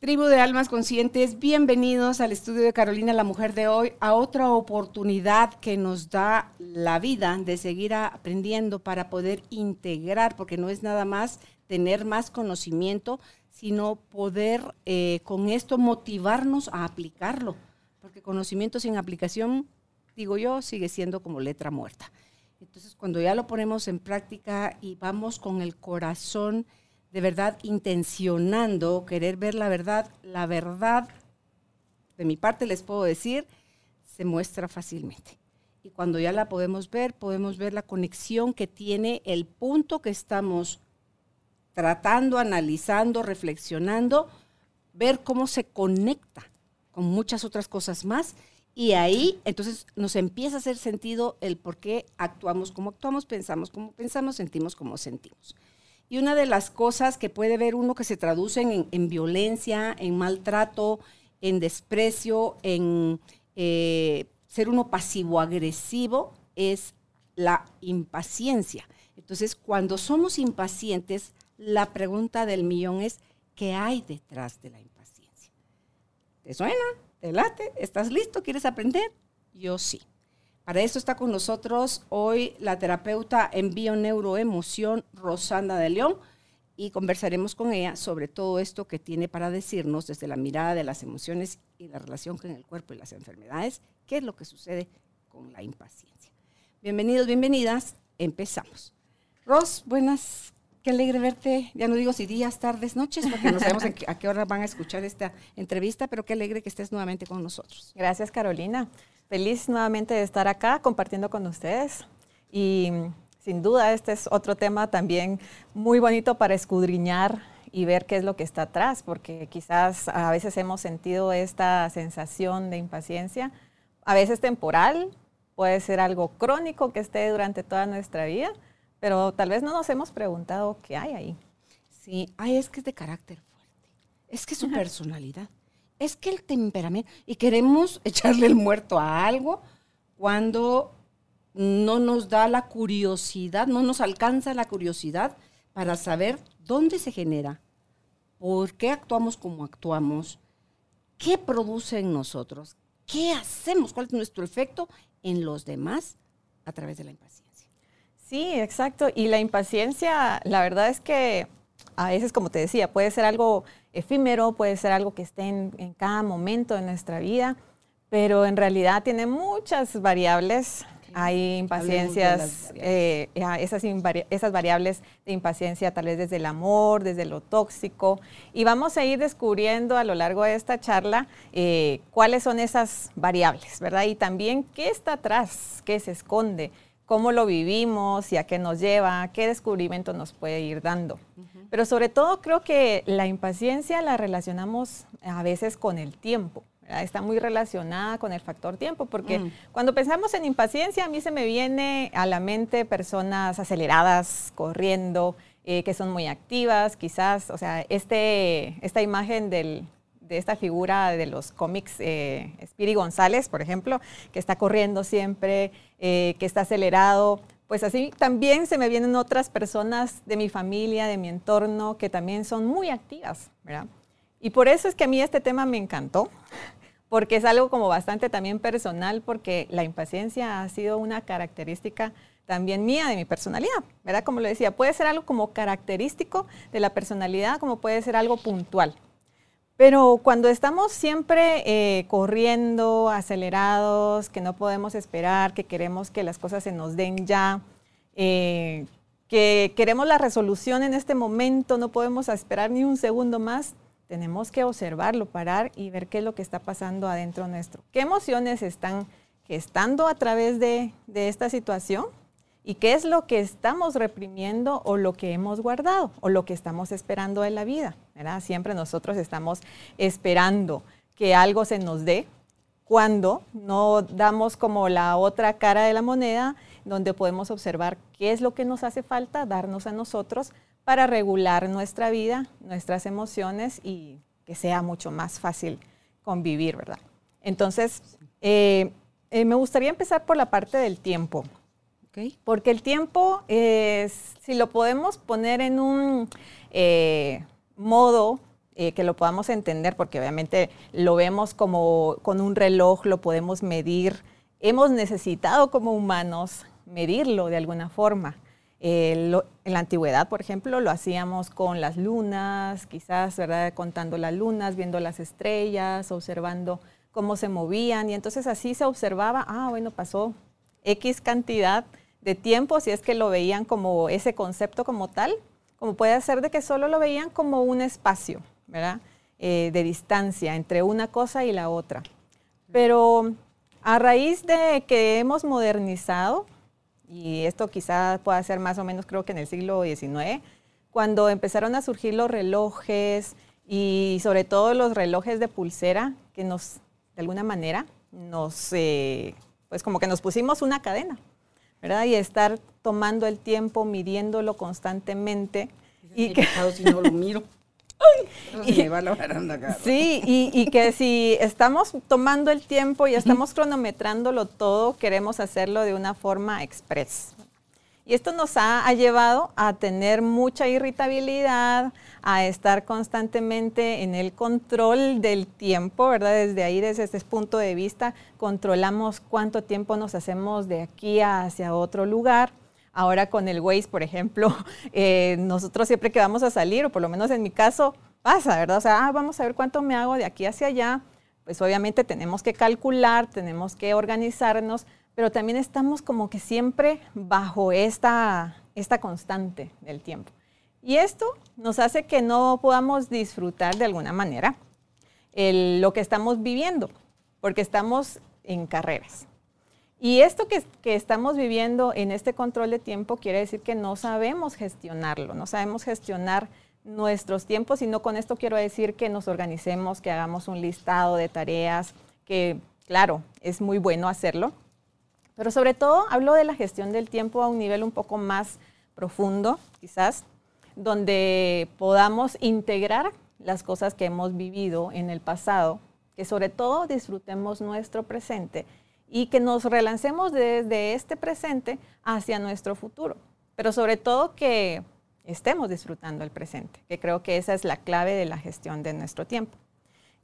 Tribu de Almas Conscientes, bienvenidos al estudio de Carolina, la mujer de hoy, a otra oportunidad que nos da la vida de seguir aprendiendo para poder integrar, porque no es nada más tener más conocimiento, sino poder eh, con esto motivarnos a aplicarlo, porque conocimiento sin aplicación, digo yo, sigue siendo como letra muerta. Entonces, cuando ya lo ponemos en práctica y vamos con el corazón de verdad intencionando querer ver la verdad, la verdad, de mi parte les puedo decir, se muestra fácilmente. Y cuando ya la podemos ver, podemos ver la conexión que tiene el punto que estamos tratando, analizando, reflexionando, ver cómo se conecta con muchas otras cosas más y ahí entonces nos empieza a hacer sentido el por qué actuamos como actuamos, pensamos como pensamos, sentimos como sentimos. Y una de las cosas que puede ver uno que se traducen en, violencia, en maltrato, en desprecio, en eh, ser uno pasivo-agresivo, es la impaciencia. Entonces, cuando somos impacientes, la pregunta del millón es, ¿qué hay detrás de la impaciencia? ¿Te suena? ¿Te late? ¿Estás listo? ¿Quieres aprender? Yo sí. Para eso está con nosotros hoy la terapeuta en bioneuroemoción Rosanda de León y conversaremos con ella sobre todo esto que tiene para decirnos desde la mirada de las emociones y la relación con el cuerpo y las enfermedades, qué es lo que sucede con la impaciencia. Bienvenidos, bienvenidas, empezamos. Ros, buenas Qué alegre verte, ya no digo si días, tardes, noches, porque no sabemos a qué hora van a escuchar esta entrevista, pero qué alegre que estés nuevamente con nosotros. Gracias, Carolina. Feliz nuevamente de estar acá compartiendo con ustedes. Y sin duda este es otro tema también muy bonito para escudriñar y ver qué es lo que está atrás, porque quizás a veces hemos sentido esta sensación de impaciencia, a veces temporal, puede ser algo crónico que esté durante toda nuestra vida pero tal vez no nos hemos preguntado qué hay ahí. Sí, ay, es que es de carácter fuerte, es que es su personalidad, es que el temperamento, y queremos echarle el muerto a algo cuando no nos da la curiosidad, no nos alcanza la curiosidad para saber dónde se genera, por qué actuamos como actuamos, qué produce en nosotros, qué hacemos, cuál es nuestro efecto en los demás a través de la impaciencia. Sí, exacto. Y la impaciencia, la verdad es que a veces, como te decía, puede ser algo efímero, puede ser algo que esté en, cada momento de nuestra vida, pero en realidad tiene muchas variables. Hay impaciencias, eh, esas, esas variables de impaciencia tal vez desde el amor, desde lo tóxico. Y vamos a ir descubriendo a lo largo de esta charla eh, cuáles son esas variables, ¿verdad? Y también qué está atrás, qué se esconde cómo lo vivimos y a qué nos lleva, qué descubrimiento nos puede ir dando. Pero sobre todo creo que la impaciencia la relacionamos a veces con el tiempo. Está muy relacionada con el factor tiempo, porque mm. cuando pensamos en impaciencia, a mí se me viene a la mente personas aceleradas, corriendo, eh, que son muy activas, quizás, o sea, este, esta imagen del, de esta figura de los cómics, eh, Spiri González, por ejemplo, que está corriendo siempre, eh, que está acelerado. Pues así también se me vienen otras personas de mi familia, de mi entorno, que también son muy activas, ¿verdad? Y por eso es que a mí este tema me encantó, porque es algo como bastante también personal, porque la impaciencia ha sido una característica también mía de mi personalidad, ¿verdad? Como lo decía, puede ser algo como característico de la personalidad, como puede ser algo puntual. Pero cuando estamos siempre eh, corriendo, acelerados, que no podemos esperar, que queremos que las cosas se nos den ya, eh, que queremos la resolución en este momento, no podemos esperar ni un segundo más, tenemos que observarlo, parar y ver qué es lo que está pasando adentro nuestro. ¿Qué emociones están gestando a través de, de esta situación? ¿Y qué es lo que estamos reprimiendo o lo que hemos guardado o lo que estamos esperando en la vida? Siempre nosotros estamos esperando que algo se nos dé cuando no damos como la otra cara de la moneda, donde podemos observar qué es lo que nos hace falta darnos a nosotros para regular nuestra vida, nuestras emociones y que sea mucho más fácil convivir, ¿verdad? Entonces, eh, eh, me gustaría empezar por la parte del tiempo. Porque el tiempo, es, si lo podemos poner en un eh, modo eh, que lo podamos entender, porque obviamente lo vemos como con un reloj, lo podemos medir. Hemos necesitado como humanos medirlo de alguna forma. en la antigüedad, por ejemplo, lo hacíamos con las lunas, quizás, ¿verdad? Contando las lunas, viendo las estrellas, observando cómo se movían. Y entonces así se observaba, ah, bueno, pasó X cantidad de tiempo, si es que lo veían como ese concepto como tal, como puede ser de que solo lo veían como un espacio, ¿verdad? Eh, de distancia entre una cosa y la otra. Pero a raíz de que hemos modernizado, y esto quizá pueda ser más o menos creo que en el siglo XIX, cuando empezaron a surgir los relojes y sobre todo los relojes de pulsera que nos, de alguna manera, nos, eh, pues como que nos pusimos una cadena, ¿verdad? Y estar tomando el tiempo, midiéndolo constantemente. Y que, si no lo miro. y, me va la acá. Sí, y, y, que si estamos tomando el tiempo y estamos cronometrándolo todo, queremos hacerlo de una forma express. Y esto nos ha, llevado a tener mucha irritabilidad, a estar constantemente en el control del tiempo, ¿verdad? Desde ahí, desde este punto de vista, controlamos cuánto tiempo nos hacemos de aquí hacia otro lugar. Ahora con el Waze, por ejemplo, eh, nosotros siempre que vamos a salir, o por lo menos en mi caso, pasa, ¿verdad? O sea, ah, vamos a ver cuánto me hago de aquí hacia allá. Pues obviamente tenemos que calcular, tenemos que organizarnos, pero también estamos como que siempre bajo esta, esta constante del tiempo. Y esto nos hace que no podamos disfrutar de alguna manera lo que estamos viviendo, porque estamos en carreras. Y esto que, que, estamos viviendo en este control de tiempo quiere decir que no sabemos gestionarlo, no sabemos gestionar nuestros tiempos y no con esto quiero decir que nos organicemos, que hagamos un listado de tareas, que claro, es muy bueno hacerlo, pero sobre todo hablo de la gestión del tiempo a un nivel un poco más profundo, quizás, donde podamos integrar las cosas que hemos vivido en el pasado, que sobre todo disfrutemos nuestro presente y que nos relancemos desde este presente hacia nuestro futuro, pero sobre todo que estemos disfrutando el presente, que creo que esa es la clave de la gestión de nuestro tiempo.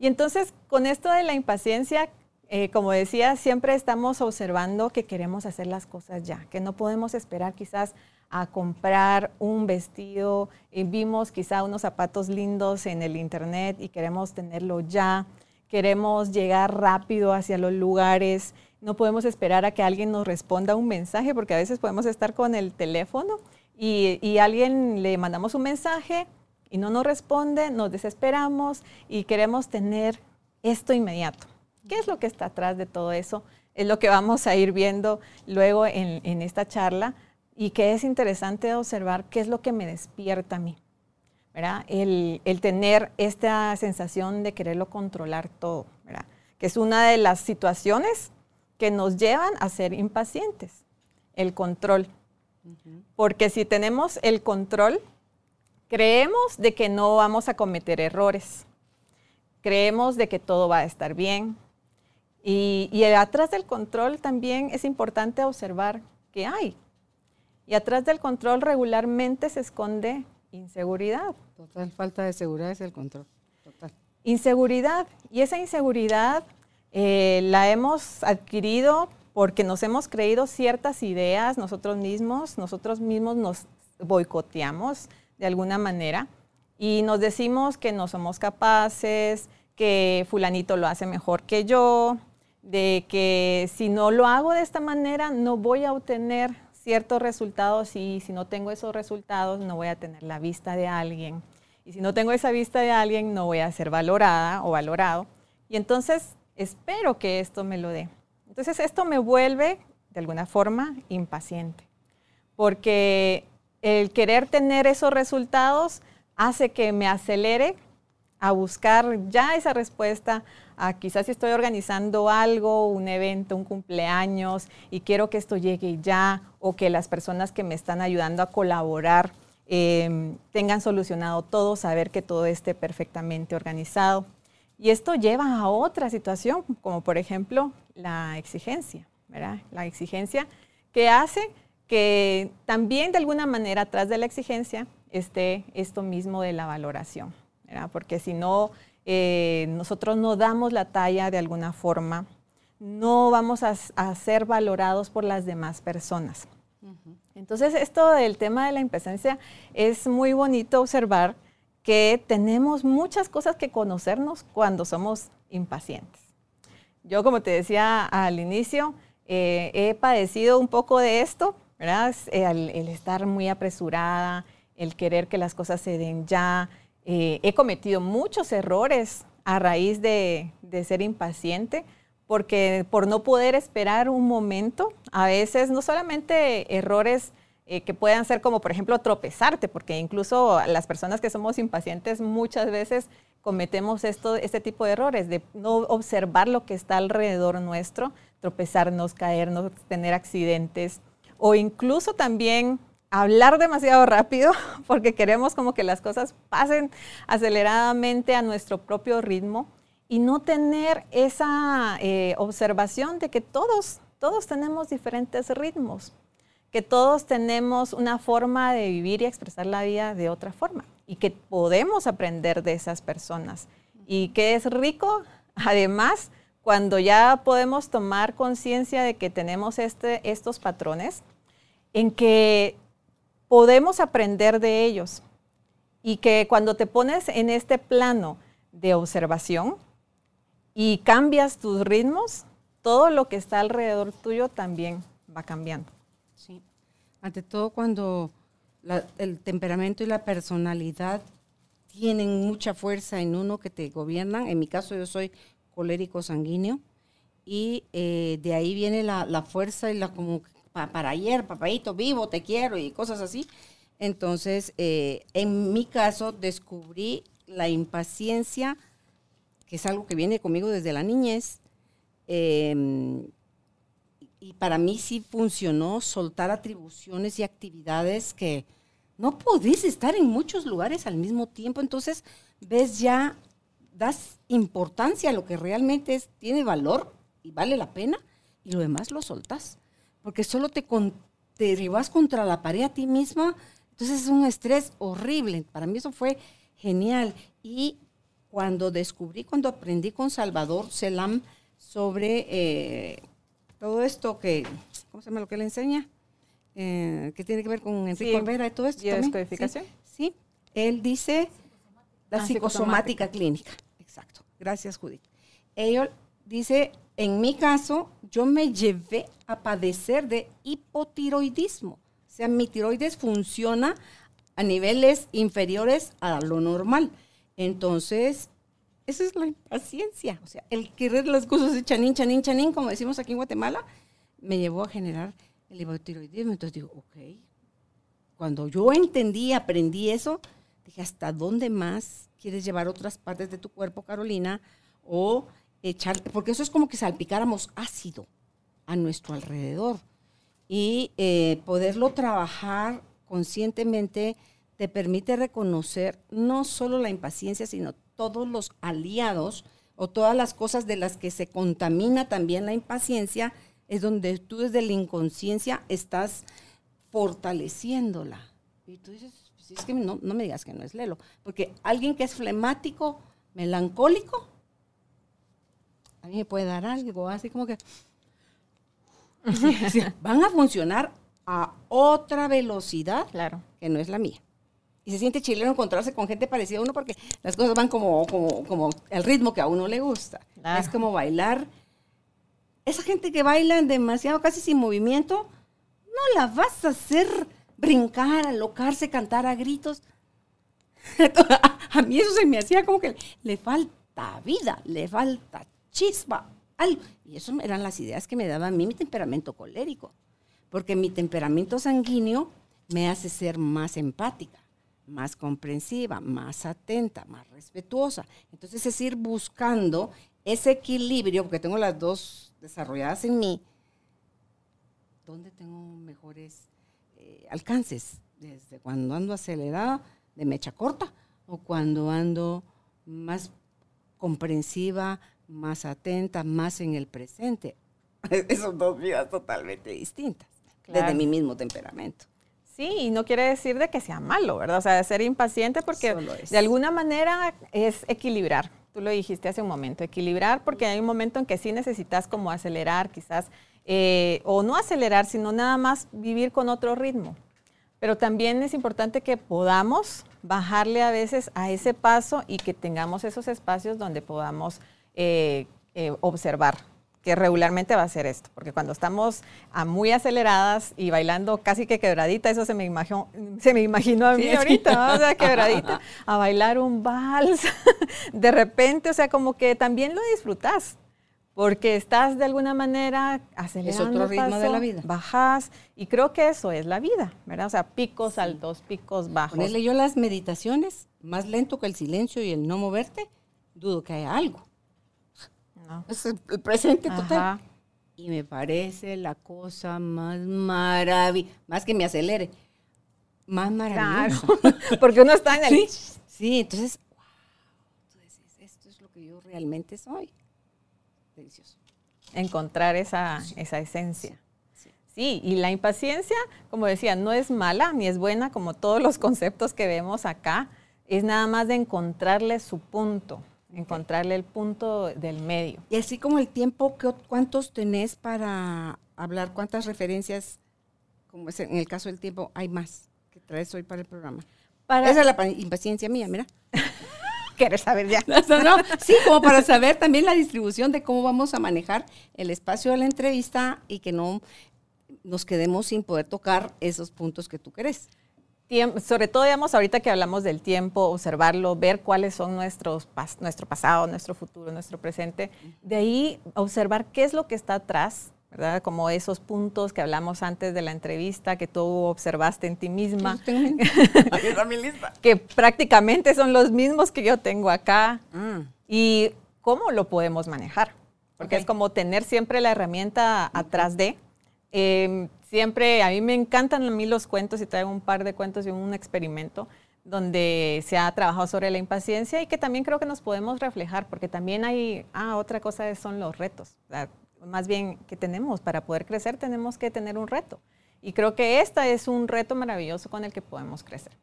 Y entonces, con esto de la impaciencia, eh, como decía, siempre estamos observando que queremos hacer las cosas ya, que no podemos esperar quizás a comprar un vestido, y vimos quizá unos zapatos lindos en el internet y queremos tenerlo ya, queremos llegar rápido hacia los lugares, no podemos esperar a que alguien nos responda un mensaje, porque a veces podemos estar con el teléfono y, y alguien le mandamos un mensaje y no nos responde, nos desesperamos y queremos tener esto inmediato. ¿Qué es lo que está atrás de todo eso? Es lo que vamos a ir viendo luego en, esta charla y que es interesante observar qué es lo que me despierta a mí. ¿verdad? El, tener esta sensación de quererlo controlar todo, ¿verdad? que es una de las situaciones que nos llevan a ser impacientes, el control. Porque si tenemos el control, creemos de que no vamos a cometer errores, creemos de que todo va a estar bien, y, atrás del control también es importante observar qué hay. Y atrás del control regularmente se esconde inseguridad. Total falta de seguridad es el control. Total. Inseguridad. Y esa inseguridad eh, la hemos adquirido porque nos hemos creído ciertas ideas nosotros mismos, nosotros mismos nos boicoteamos de alguna manera Y nos decimos que no somos capaces, que fulanito lo hace mejor que yo, de que si no lo hago de esta manera no voy a obtener ciertos resultados y si no tengo esos resultados no voy a tener la vista de alguien. Y si no tengo esa vista de alguien no voy a ser valorada o valorado. Y entonces espero que esto me lo dé. Entonces esto me vuelve de alguna forma impaciente, porque el querer tener esos resultados hace que me acelere a buscar ya esa respuesta, a quizás si estoy organizando algo, un evento, un cumpleaños, y quiero que esto llegue ya, o que las personas que me están ayudando a colaborar em, tengan solucionado todo, saber que todo esté perfectamente organizado. Y esto lleva a otra situación, como por ejemplo la exigencia, ¿verdad? La exigencia que hace que también de alguna manera atrás de la exigencia esté esto mismo de la valoración porque si no, eh, nosotros no damos la talla de alguna forma, no vamos a, ser valorados por las demás personas. Entonces, esto del tema de la impresencia es muy bonito observar que tenemos muchas cosas que conocernos cuando somos impacientes. Yo, como te decía al inicio, eh, he padecido un poco de esto, ¿verdad? el, estar muy apresurada, el querer que las cosas se den ya, eh, he cometido muchos errores a raíz de, ser impaciente, porque por no poder esperar un momento, a veces no solamente errores eh, que puedan ser como, por ejemplo, tropezarte, porque incluso las personas que somos impacientes muchas veces cometemos esto, este tipo de errores, de no observar lo que está alrededor nuestro, tropezarnos, caernos, tener accidentes, o incluso también hablar demasiado rápido porque queremos como que las cosas pasen aceleradamente a nuestro propio ritmo y no tener esa eh, observación de que todos, todos tenemos diferentes ritmos, que todos tenemos una forma de vivir y expresar la vida de otra forma y que podemos aprender de esas personas. Y que es rico además cuando ya podemos tomar conciencia de que tenemos este, estos patrones en que podemos aprender de ellos y que cuando te pones en este plano de observación y cambias tus ritmos, todo lo que está alrededor tuyo también va cambiando. Sí. Ante todo cuando el temperamento y la personalidad tienen mucha fuerza en uno que te gobiernan. En mi caso yo soy colérico sanguíneo y eh, de ahí viene la, la, fuerza y la como para ayer, papayito, vivo, te quiero y cosas así. Entonces, eh, en mi caso, descubrí la impaciencia, que es algo que viene conmigo desde la niñez. Em, y para mí sí funcionó soltar atribuciones y actividades que no podés estar en muchos lugares al mismo tiempo. Entonces, ves ya, das importancia a lo que realmente es, tiene valor y vale la pena, y lo demás lo soltas porque solo te, te derribas contra la pared a ti misma, entonces es un estrés horrible. Para mí eso fue genial. Y cuando descubrí, cuando aprendí con Salvador Selam sobre eh, todo esto que, ¿cómo se llama lo que le enseña? Eh, que tiene que ver con Enrique Olvera y todo esto. ¿Y descodificación? Sí, sí, él dice la ah, psicosomática, clínica. Exacto. Gracias, Judith. Él dice en mi caso, yo me llevé a padecer de hipotiroidismo. O sea, mi tiroides funciona a niveles inferiores a lo normal. Entonces, esa es la impaciencia. O sea, el querer las cosas de chanín, chanín, chanín, como decimos aquí en Guatemala, me llevó a generar el hipotiroidismo. Entonces digo, ok. Cuando yo entendí, aprendí eso, dije, ¿hasta dónde más quieres llevar otras partes de tu cuerpo, Carolina? O echar, porque eso es como que salpicáramos ácido a nuestro alrededor. Y eh, poderlo trabajar conscientemente te permite reconocer no solo la impaciencia, sino todos los aliados o todas las cosas de las que se contamina también la impaciencia, es donde tú desde la inconsciencia estás fortaleciéndola. Y tú dices, pues es que no, no me digas que no es Lelo, porque alguien que es flemático, melancólico, a mí me puede dar algo, así como que van a funcionar a otra velocidad claro. que no es la mía. Y se siente chileno encontrarse con gente parecida a uno porque las cosas van como, como, como el ritmo que a uno le gusta. Es como bailar. Esa gente que baila demasiado, casi sin movimiento, no la vas a hacer brincar, alocarse, cantar a gritos. a mí eso se me hacía como que le falta vida, le falta chispa, algo. Y eso eran las ideas que me daba a mí mi temperamento colérico. Porque mi temperamento sanguíneo me hace ser más empática, más comprensiva, más atenta, más respetuosa. Entonces es ir buscando ese equilibrio, porque tengo las dos desarrolladas en mí, ¿dónde tengo mejores eh, alcances? Desde cuando ando acelerada de mecha corta o cuando ando más comprensiva, más atenta, más en el presente. Esas dos vidas totalmente distintas, desde mi mismo temperamento. Sí, y no quiere decir de que sea malo, ¿verdad? O sea, ser impaciente porque de alguna manera es equilibrar. Tú lo dijiste hace un momento, equilibrar porque hay un momento en que sí necesitas como acelerar, quizás, eh, o no acelerar, sino nada más vivir con otro ritmo. Pero también es importante que podamos bajarle a veces a ese paso y que tengamos esos espacios donde podamos eh, eh, observar que regularmente va a ser esto, porque cuando estamos a muy aceleradas y bailando casi que quebradita, eso se me imaginó, se me imaginó a mí ahorita, o sea, quebradita, a bailar un vals, de repente, o sea, como que también lo disfrutas, porque estás de alguna manera acelerando. Es otro ritmo de la vida. Bajas, y creo que eso es la vida, ¿verdad? O sea, picos altos, picos bajos. Ponerle yo las meditaciones, más lento que el silencio y el no moverte, dudo que haya algo. Es el, presente total. Y me parece la cosa más maravillosa, más que me acelere, más maravillosa. porque uno está en el... Sí, entonces, wow, tú esto es lo que yo realmente soy. Delicioso. Encontrar esa, esa esencia. Sí, y la impaciencia, como decía, no es mala ni es buena como todos los conceptos que vemos acá, es nada más de encontrarle su punto encontrarle el punto del medio. Y así como el tiempo, ¿cuántos tenés para hablar? ¿Cuántas referencias, como es en el caso del tiempo, hay más que traes hoy para el programa? Esa es la impaciencia mía, mira. ¿Quieres saber ya? sí, como para saber también la distribución de cómo vamos a manejar el espacio de la entrevista y que no nos quedemos sin poder tocar esos puntos que tú querés sobre todo, digamos, ahorita que hablamos del tiempo, observarlo, ver cuáles son nuestros, nuestro pasado, nuestro futuro, nuestro presente. De ahí, observar qué es lo que está atrás, ¿verdad? Como esos puntos que hablamos antes de la entrevista, que tú observaste en ti misma. que prácticamente son los mismos que yo tengo acá. Mm. Y cómo lo podemos manejar. Porque es como tener siempre la herramienta atrás de. Em, siempre, a mí me encantan a mí los cuentos y traigo un par de cuentos y un experimento donde se ha trabajado sobre la impaciencia y que también creo que nos podemos reflejar, porque también hay, ah, otra cosa son los retos. más bien que tenemos para poder crecer, tenemos que tener un reto. Y creo que este es un reto maravilloso con el que podemos crecer.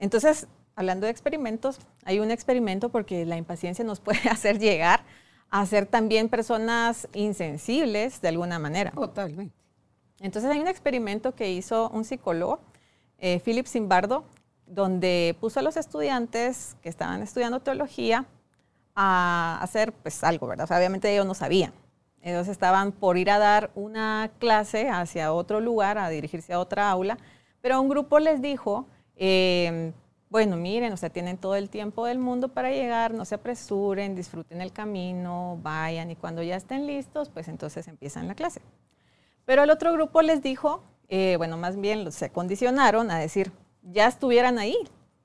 Entonces, hablando de experimentos, hay un experimento porque la impaciencia nos puede hacer llegar a ser también personas insensibles de alguna manera. Totalmente. Entonces hay un experimento que hizo un psicólogo, eh, Philip Zimbardo, donde puso a los estudiantes que estaban estudiando teología a hacer pues algo, ¿verdad? obviamente ellos no sabían. Ellos estaban por ir a dar una clase hacia otro lugar, a dirigirse a otra aula, pero un grupo les dijo, em, bueno, miren, o sea, tienen todo el tiempo del mundo para llegar, no se apresuren, disfruten el camino, vayan y cuando ya estén listos, pues entonces empiezan la clase. Pero el otro grupo les dijo, eh, bueno, más bien se condicionaron a decir, ya estuvieran ahí,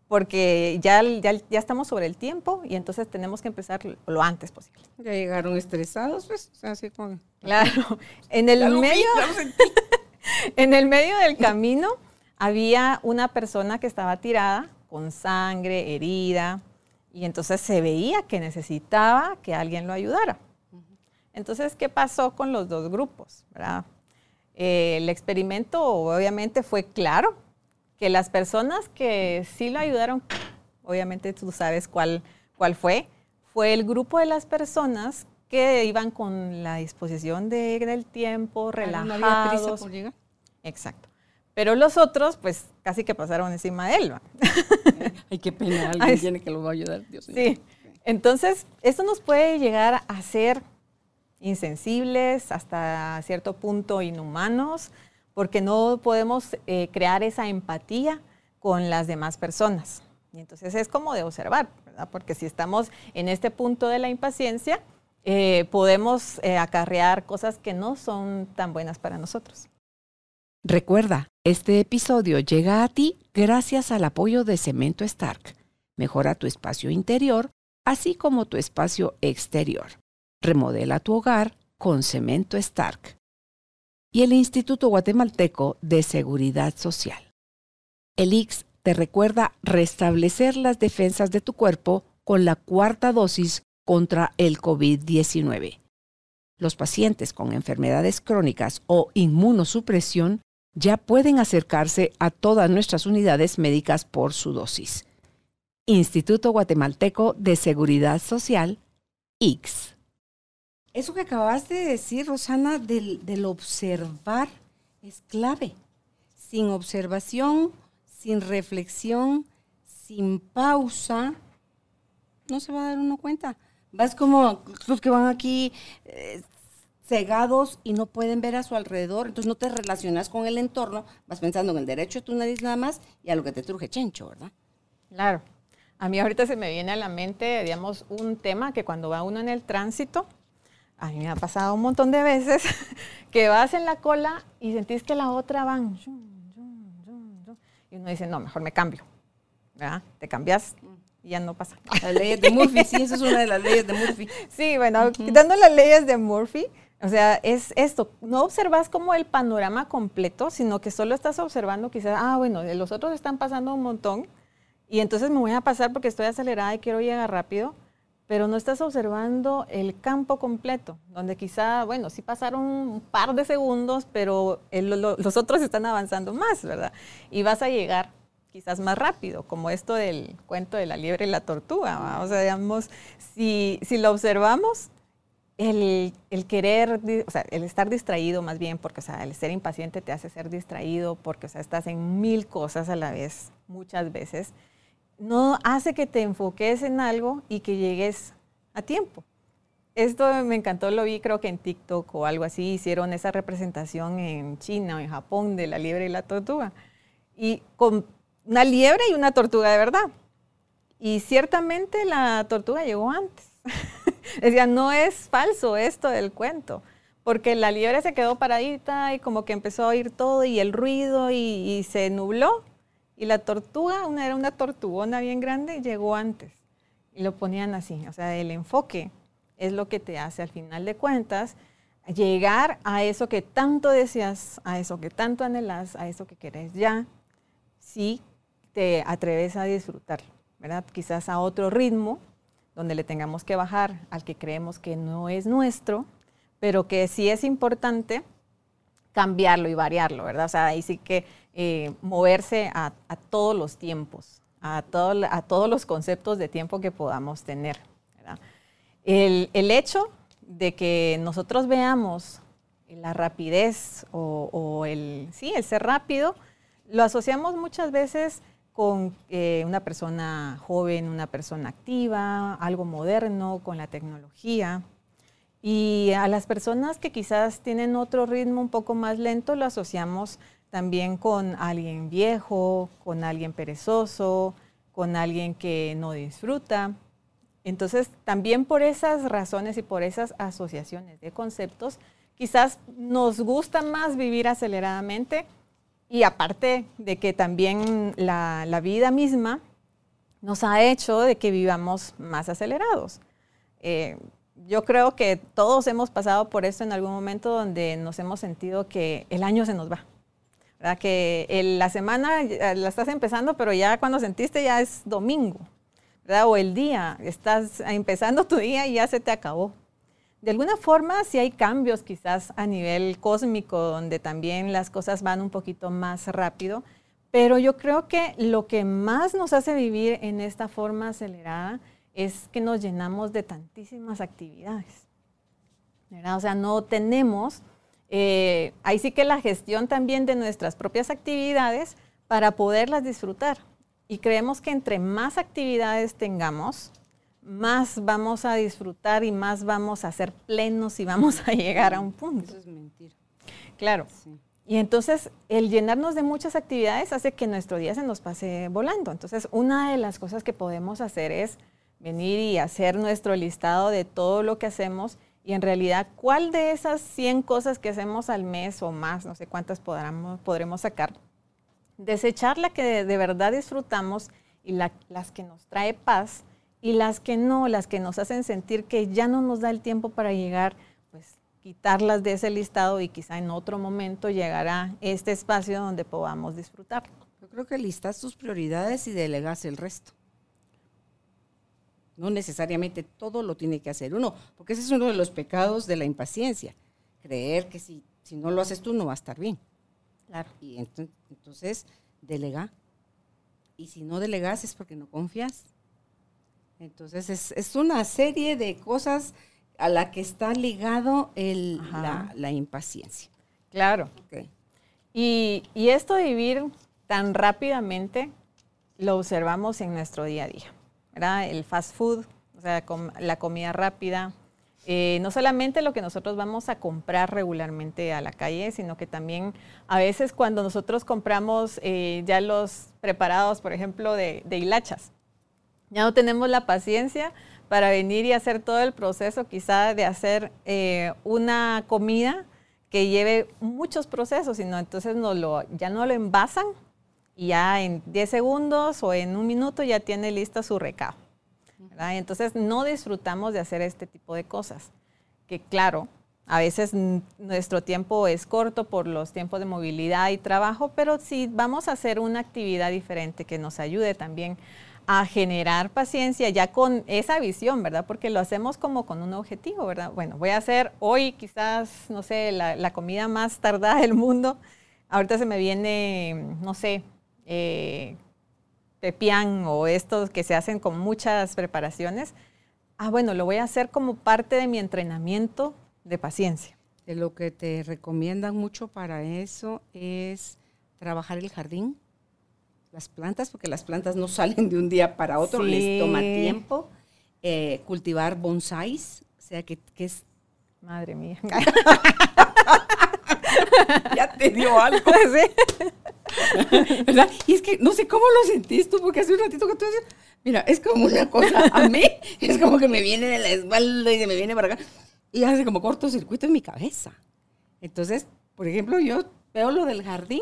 porque ya, ya, ya, estamos sobre el tiempo y entonces tenemos que empezar lo antes posible. Ya llegaron estresados, pues, así como... Claro, en el medio, en el medio del camino había una persona que estaba tirada con sangre, herida, y entonces se veía que necesitaba que alguien lo ayudara. Entonces, ¿qué pasó con los dos grupos? ¿verdad? Eh, el experimento obviamente fue claro, que las personas que sí lo ayudaron, obviamente tú sabes cuál, cuál fue, fue el grupo de las personas que iban con la disposición de, del tiempo, relajados. No había prisa por llegar. Exacto. Pero los otros, pues casi que pasaron encima de él. Ay, qué pena, alguien tiene que lo va a ayudar, Dios. Sí, entonces esto nos puede llegar a ser insensibles, hasta cierto punto inhumanos, porque no podemos eh, crear esa empatía con las demás personas. Y entonces es como de observar, ¿verdad? Porque si estamos en este punto de la impaciencia, eh, podemos eh, acarrear cosas que no son tan buenas para nosotros. Recuerda, este episodio llega a ti gracias al apoyo de Cemento Stark. Mejora tu espacio interior, así como tu espacio exterior. Remodela tu hogar con Cemento Stark. Y el Instituto Guatemalteco de Seguridad Social. El IX te recuerda restablecer las defensas de tu cuerpo con la cuarta dosis contra el COVID-19. Los pacientes con enfermedades crónicas o inmunosupresión ya pueden acercarse a todas nuestras unidades médicas por su dosis. Instituto Guatemalteco de Seguridad Social, IX. Eso que acabaste de decir, Rosana, del, del observar es clave. Sin observación, sin reflexión, sin pausa, no se va a dar uno cuenta. Vas como los que van aquí eh, cegados y no pueden ver a su alrededor, entonces no te relacionas con el entorno, vas pensando en el derecho de tu nariz nada más y a lo que te truje chencho, ¿verdad? Claro. A mí ahorita se me viene a la mente, digamos, un tema que cuando va uno en el tránsito, a mí me ha pasado un montón de veces, que vas en la cola y sentís que la otra van, y uno dice, no, mejor me cambio, ¿verdad? Te cambias y ya no pasa. Las leyes de Murphy, sí, esa es una de las leyes de Murphy. Sí, bueno, quitando las leyes de Murphy, o sea, es esto, no observas como el panorama completo, sino que solo estás observando quizás, ah, bueno, los otros están pasando un montón y entonces me voy a pasar porque estoy acelerada y quiero llegar rápido, pero no estás observando el campo completo, donde quizá, bueno, sí pasaron un par de segundos, pero los otros están avanzando más, ¿verdad? Y vas a llegar quizás más rápido, como esto del cuento de la liebre y la tortuga. O sea, digamos, si, si lo observamos, el, querer, o sea, el estar distraído más bien, porque o sea, el ser impaciente te hace ser distraído, porque o sea, estás en mil cosas a la vez, muchas veces, no hace que te enfoques en algo y que llegues a tiempo. Esto me encantó, lo vi creo que en TikTok o algo así, hicieron esa representación en China o en Japón de la liebre y la tortuga. Y con una liebre y una tortuga de verdad. Y ciertamente la tortuga llegó antes. Decía, no es falso esto del cuento, porque la liebre se quedó paradita y como que empezó a oír todo y el ruido y, se nubló. Y la tortuga, una, era una tortugona bien grande, llegó antes. Y lo ponían así, o sea, el enfoque es lo que te hace al final de cuentas llegar a eso que tanto deseas, a eso que tanto anhelas, a eso que querés ya, si te atreves a disfrutarlo, ¿verdad? Quizás a otro ritmo, donde le tengamos que bajar al que creemos que no es nuestro, pero que sí es importante cambiarlo y variarlo, ¿verdad? O sea, ahí sí que eh, moverse a, todos los tiempos, a, a, todos los conceptos de tiempo que podamos tener. El, hecho de que nosotros veamos la rapidez o, o, el, sí, el ser rápido, lo asociamos muchas veces con eh, una persona joven, una persona activa, algo moderno, con la tecnología. Y a las personas que quizás tienen otro ritmo un poco más lento, lo asociamos también con alguien viejo, con alguien perezoso, con alguien que no disfruta. Entonces, también por esas razones y por esas asociaciones de conceptos, quizás nos gusta más vivir aceleradamente y aparte de que también la, vida misma nos ha hecho de que vivamos más acelerados. Eh, yo creo que todos hemos pasado por esto en algún momento donde nos hemos sentido que el año se nos va. ¿verdad? Que la semana la estás empezando, pero ya cuando sentiste ya es domingo. ¿verdad? O el día, estás empezando tu día y ya se te acabó. De alguna forma sí hay cambios quizás a nivel cósmico, donde también las cosas van un poquito más rápido, pero yo creo que lo que más nos hace vivir en esta forma acelerada es que nos llenamos de tantísimas actividades. O sea, no tenemos eh, ahí sí que la gestión también de nuestras propias actividades para poderlas disfrutar. Y creemos que entre más actividades tengamos, más vamos a disfrutar y más vamos a ser plenos y vamos a llegar a un punto. Eso es mentira. Claro. Y entonces el llenarnos de muchas actividades hace que nuestro día se nos pase volando. Entonces una de las cosas que podemos hacer es venir y hacer nuestro listado de todo lo que hacemos y en realidad cuál de esas 100 cosas que hacemos al mes o más, no sé cuántas podremos, podremos sacar, desechar la que de, verdad disfrutamos y las que nos trae paz y las que no, las que nos hacen sentir que ya no nos da el tiempo para llegar, pues quitarlas de ese listado y quizá en otro momento llegará este espacio donde podamos disfrutar. Yo creo que listas tus prioridades y delegas el resto. No necesariamente todo lo tiene que hacer uno, porque ese es uno de los pecados de la impaciencia. Creer que si, si no lo haces tú no va a estar bien. Claro. Y entonces, delega. Y si no delegas es porque no confías. Entonces es, una serie de cosas a la que está ligado el, la, impaciencia. Claro. Y, y, esto de vivir tan rápidamente lo observamos en nuestro día a día. ¿verdad? El fast food, o sea, la comida rápida, eh, no solamente lo que nosotros vamos a comprar regularmente a la calle, sino que también a veces cuando nosotros compramos eh, ya los preparados, por ejemplo, de, hilachas, ya no tenemos la paciencia para venir y hacer todo el proceso quizá de hacer eh, una comida que lleve muchos procesos, sino entonces no lo, ya no lo envasan y ya en 10 segundos o en un minuto ya tiene lista su recado. Entonces no disfrutamos de hacer este tipo de cosas, que claro, a veces nuestro tiempo es corto por los tiempos de movilidad y trabajo, pero si vamos a hacer una actividad diferente que nos ayude también a generar paciencia ya con esa visión, ¿verdad? Porque lo hacemos como con un objetivo, ¿verdad? Bueno, voy a hacer hoy quizás, no sé, la, comida más tardada del mundo. Ahorita se me viene, no sé, eh, pepián o estos que se hacen con muchas preparaciones, ah, bueno, lo voy a hacer como parte de mi entrenamiento de paciencia. Lo que te recomiendan mucho para eso es trabajar el jardín, las plantas, porque las plantas no salen de un día para otro, les toma tiempo. Eh, cultivar bonsáis, o sea que, que es... Madre mía. ya te dio algo. ¿Sí? ¿Verdad? Y es que no sé cómo lo sentís tú, porque hace un ratito que tú decías, mira, es como una cosa, a mí es como que me viene de la espalda y se me viene para acá, y hace como cortocircuito en mi cabeza. Entonces, por ejemplo, yo veo lo del jardín,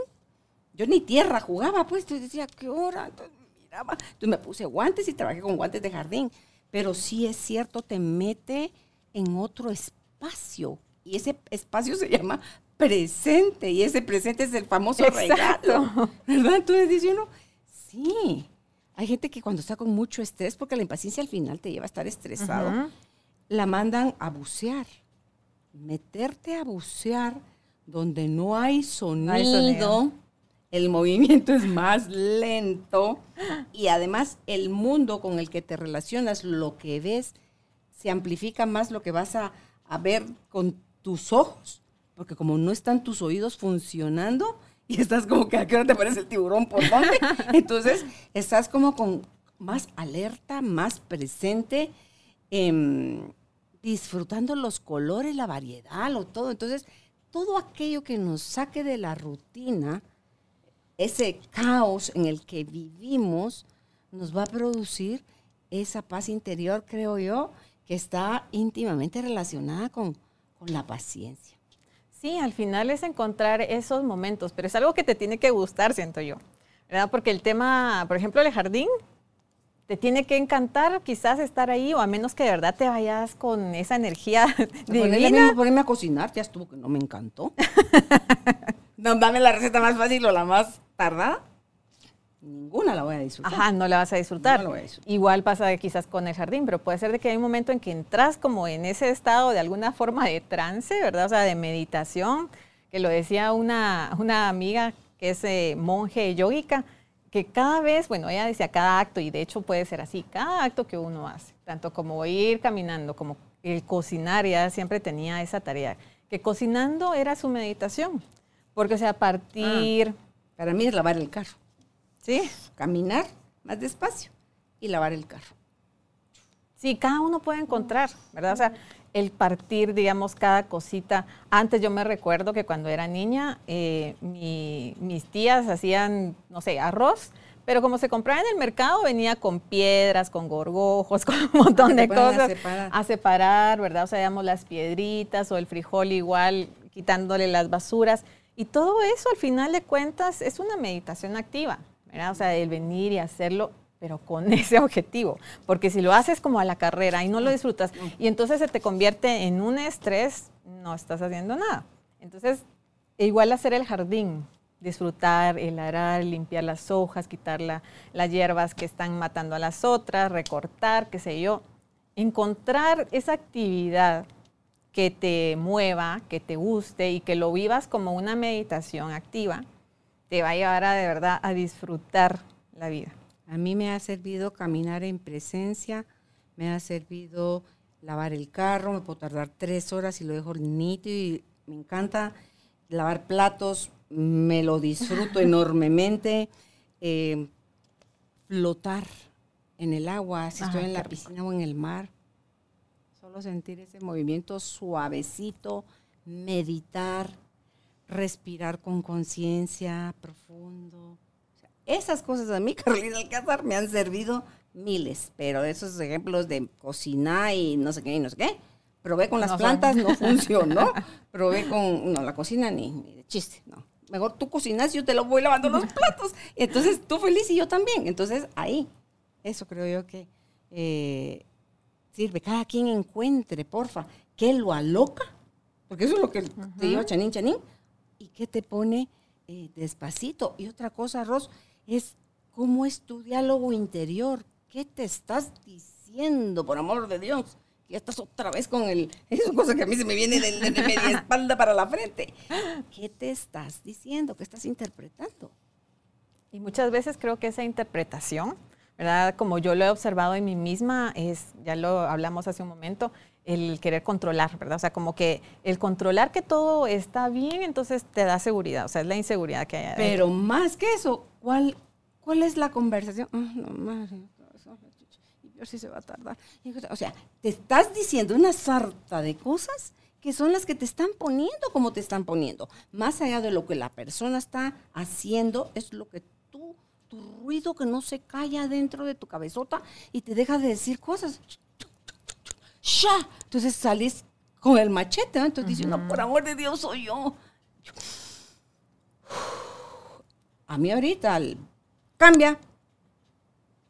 yo ni tierra jugaba, pues, yo decía, ¿qué hora? Entonces, miraba, entonces me puse guantes y trabajé con guantes de jardín, pero sí es cierto, te mete en otro espacio, y ese espacio se llama presente y ese presente es el famoso regalo, ¿verdad? Entonces dice uno, sí, hay gente que cuando está con mucho estrés, porque la impaciencia al final te lleva a estar estresado, la mandan a bucear, meterte a bucear donde no hay sonido, el movimiento es más lento y además el mundo con el que te relacionas, lo que ves, se amplifica más lo que vas a, a ver con tus ojos porque como no están tus oídos funcionando y estás como que a qué hora te parece el tiburón por dónde, entonces estás como con más alerta, más presente, em, disfrutando los colores, la variedad, lo todo. Entonces, todo aquello que nos saque de la rutina, ese caos en el que vivimos, nos va a producir esa paz interior, creo yo, que está íntimamente relacionada con, con la paciencia. Sí, al final es encontrar esos momentos, pero es algo que te tiene que gustar, siento yo. ¿verdad? Porque el tema, por ejemplo, el jardín, te tiene que encantar quizás estar ahí, o a menos que de verdad te vayas con esa energía divina. Ponerme a cocinar, ya estuvo que no me encantó. no, dame la receta más fácil o la más tardada ninguna la voy a disfrutar. Ajá, no la vas a disfrutar. Igual pasa quizás con el jardín, pero puede ser de que hay un momento en que entras como en ese estado de alguna forma de trance, ¿verdad? O sea, de meditación, que lo decía una, una amiga que es eh, monje yógica, que cada vez, bueno, ella decía cada acto, y de hecho puede ser así, cada acto que uno hace, tanto como ir caminando, como el cocinar, ella siempre tenía esa tarea, que cocinando era su meditación, porque o sea, partir... Ah, para mí es lavar el carro. ¿Sí? Caminar más despacio y lavar el carro. Sí, cada uno puede encontrar, ¿verdad? O sea, el partir, digamos, cada cosita. Antes yo me recuerdo que cuando era niña, eh, mis tías hacían, no sé, arroz, pero como se compraba en el mercado, venía con piedras, con gorgojos, con un montón de cosas. A separar. a separar, ¿verdad? O sea, digamos, las piedritas o el frijol igual, quitándole las basuras. Y todo eso, al final de cuentas, es una meditación activa, ¿verdad? O sea, el venir y hacerlo pero con ese objetivo. Porque si lo haces como a la carrera y no lo disfrutas, y entonces se te convierte en un estrés, no estás haciendo nada. Entonces, igual hacer el jardín, disfrutar, el arar, limpiar las hojas, quitar las hierbas que están matando a las otras, recortar, qué sé yo. Encontrar esa actividad que te mueva, que te guste y que lo vivas como una meditación activa, te va a llevar a de verdad a disfrutar la vida. A mí me ha servido caminar en presencia, me ha servido lavar el carro, me puedo tardar tres horas y lo dejo nítido y me encanta lavar platos, me lo disfruto enormemente. Eh, flotar en el agua, si estoy en la piscina o en el mar, sentir ese movimiento suavecito, meditar, respirar con conciencia profundo esas cosas a mí, Carolina Alcázar, me han servido miles, pero esos ejemplos de cocinar y no sé qué y no sé qué, probé con las plantas, no funcionó. probé con, no, la cocina ni, de chiste, no. Mejor tú cocinas y yo te lo voy lavando los platos. Entonces tú feliz y yo también. Entonces ahí, eso creo yo que eh, sirve. Cada quien encuentre, porfa, qué lo aloca, porque eso es lo que te lleva chanín, chanín, y qué te pone eh, despacito. Y otra cosa, Ros, es cómo es tu diálogo interior. ¿Qué te estás diciendo, por amor de Dios? Ya estás otra vez con el... Es una cosa que a mí se me viene de, de media espalda para la frente. ¿Qué te estás diciendo? ¿Qué estás interpretando? Y muchas veces creo que esa interpretación, ¿verdad? Como yo lo he observado en mí misma, es, ya lo hablamos hace un momento, el querer controlar, ¿verdad? O sea, como que el controlar que todo está bien, entonces te da seguridad, o sea, es la inseguridad que hay. Pero más que eso, ¿cuál, cuál es la conversación? Ah, no, madre, y ver si se va a tardar. O sea, te estás diciendo una sarta de cosas que son las que te están poniendo como te están poniendo. Más allá de lo que la persona está haciendo, es lo que tú, tu ruido que no se calla dentro de tu cabezota y te deja de decir cosas. ¡Sha! Entonces sales con el machete, entonces dices, no, por amor de Dios soy yo. A mí ahorita cambia,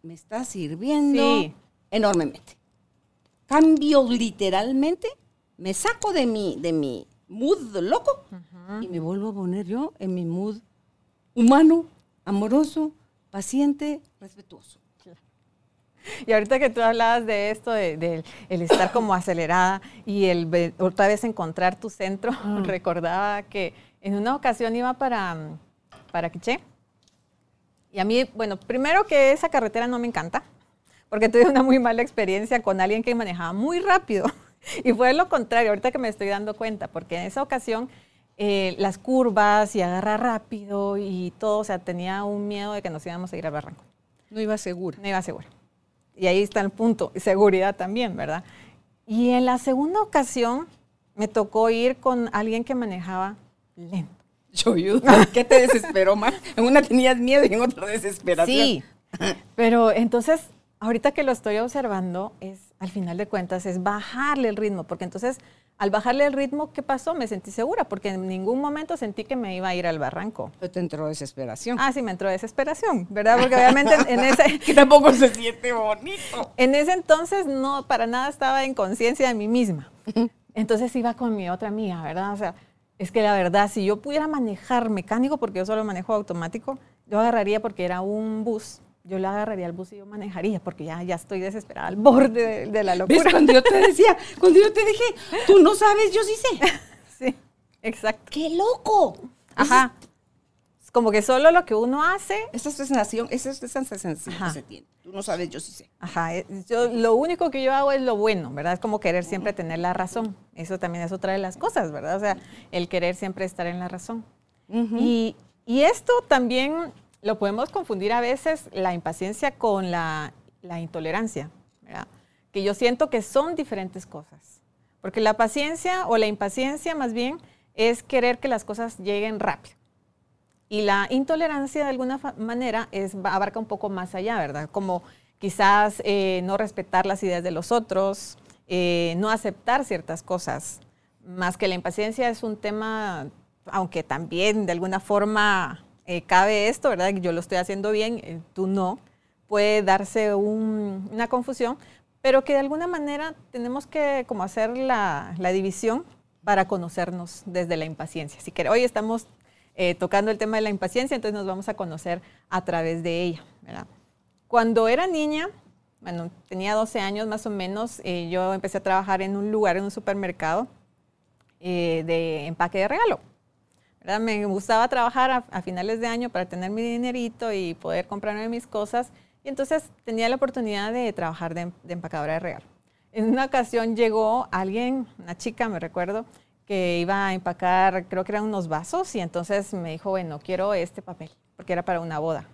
me está sirviendo enormemente. Cambio literalmente, me saco de mi, de mi mood loco y me vuelvo a poner yo en mi mood humano, amoroso, paciente, respetuoso. Y ahorita que tú hablabas de esto, de, el estar como acelerada y el otra vez encontrar tu centro, mm. recordaba que en una ocasión iba para, para Quiché. Y a mí, bueno, primero que esa carretera no me encanta, porque tuve una muy mala experiencia con alguien que manejaba muy rápido. Y fue lo contrario, ahorita que me estoy dando cuenta, porque en esa ocasión eh, las curvas y agarrar rápido y todo, o sea, tenía un miedo de que nos íbamos a ir al barranco. No iba seguro. No iba seguro. Y ahí está el punto, seguridad también, ¿verdad? Y en la segunda ocasión me tocó ir con alguien que manejaba lento. Yo, ¿qué te desesperó más? En una tenías miedo y en otra desesperación. Sí, pero entonces, ahorita que lo estoy observando, es, al final de cuentas, es bajarle el ritmo, porque entonces al bajarle el ritmo, ¿qué pasó? Me sentí segura, porque en ningún momento sentí que me iba a ir al barranco. Pero te entró desesperación. Ah, sí, me entró desesperación, ¿verdad? Porque obviamente en, ese... que tampoco se siente bonito. En ese entonces no, para nada estaba en conciencia de mí misma. Entonces iba con mi otra amiga, ¿verdad? O sea, es que la verdad, si yo pudiera manejar mecánico, porque yo solo manejo automático, yo agarraría porque era un bus yo la agarraría al bus y yo manejaría, porque ya, ya estoy desesperada al borde de, la locura. ¿Ves? Cuando yo te decía, cuando yo te dije, tú no sabes, yo sí sé. sí, exacto. ¡Qué loco! Ajá. como que solo lo que uno hace. Esa es sensación, esa es sensación que se tiene. Tú no sabes, yo sí sé. Ajá, eh, yo, lo único que yo hago es lo bueno, ¿verdad? Es como querer siempre tener la razón. Eso también es otra de las cosas, ¿verdad? O sea, el querer siempre estar en la razón. y, y, esto también lo podemos confundir a veces, la impaciencia con la, la intolerancia, ¿verdad? Que yo siento que son diferentes cosas. Porque la paciencia o la impaciencia más bien es querer que las cosas lleguen rápido. Y la intolerancia de alguna manera es, abarca un poco más allá, ¿verdad? Como quizás eh, no respetar las ideas de los otros, eh, no aceptar ciertas cosas. Más que la impaciencia es un tema, aunque también de alguna forma eh, cabe esto, ¿verdad? Yo lo estoy haciendo bien, tú no. Puede darse una confusión, pero que de alguna manera tenemos que como hacer la, división para conocernos desde la impaciencia. Si que hoy estamos eh, tocando el tema de la impaciencia, entonces nos vamos a conocer a través de ella. Cuando era niña, bueno, tenía 12 años más o menos, eh, yo empecé a trabajar en un lugar, en un supermercado eh, de empaque de regalo. Me gustaba trabajar a, finales de año para tener mi dinerito y poder comprarme mis cosas. Y entonces tenía la oportunidad de trabajar de, de empacadora de regalo. En una ocasión llegó alguien, una chica, me recuerdo, que iba a empacar, creo que eran unos vasos, y entonces me dijo, bueno, quiero este papel, porque era para una boda.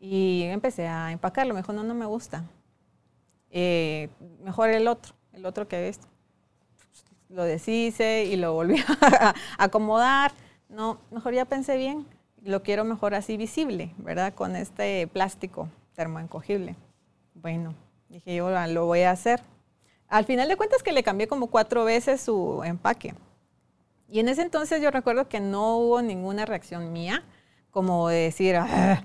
Y empecé a empacarlo, me dijo, no, no me gusta. Eh, mejor el otro, el otro que visto. Lo deshice y lo volví a acomodar. No, mejor ya pensé bien, lo quiero mejor así visible, ¿verdad? Con este plástico termoencogible. Bueno, dije yo lo voy a hacer. Al final de cuentas que le cambié como cuatro veces su empaque. Y en ese entonces yo recuerdo que no hubo ninguna reacción mía, como de decir, ah,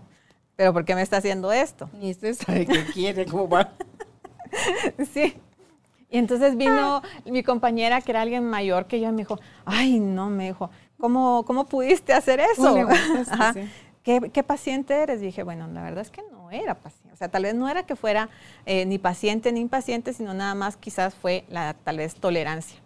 pero ¿por qué me está haciendo esto? Ni usted sabe qué quiere, cómo va. sí. Y entonces vino mi compañera, que era alguien mayor que yo, y me dijo, ay, no, me dijo, ¿cómo, cómo pudiste hacer eso? ¿Qué, paciente eres? dije, bueno, la verdad es que no era paciente. O sea, tal vez no era que fuera eh, ni paciente ni impaciente, sino nada más quizás fue la tal vez tolerancia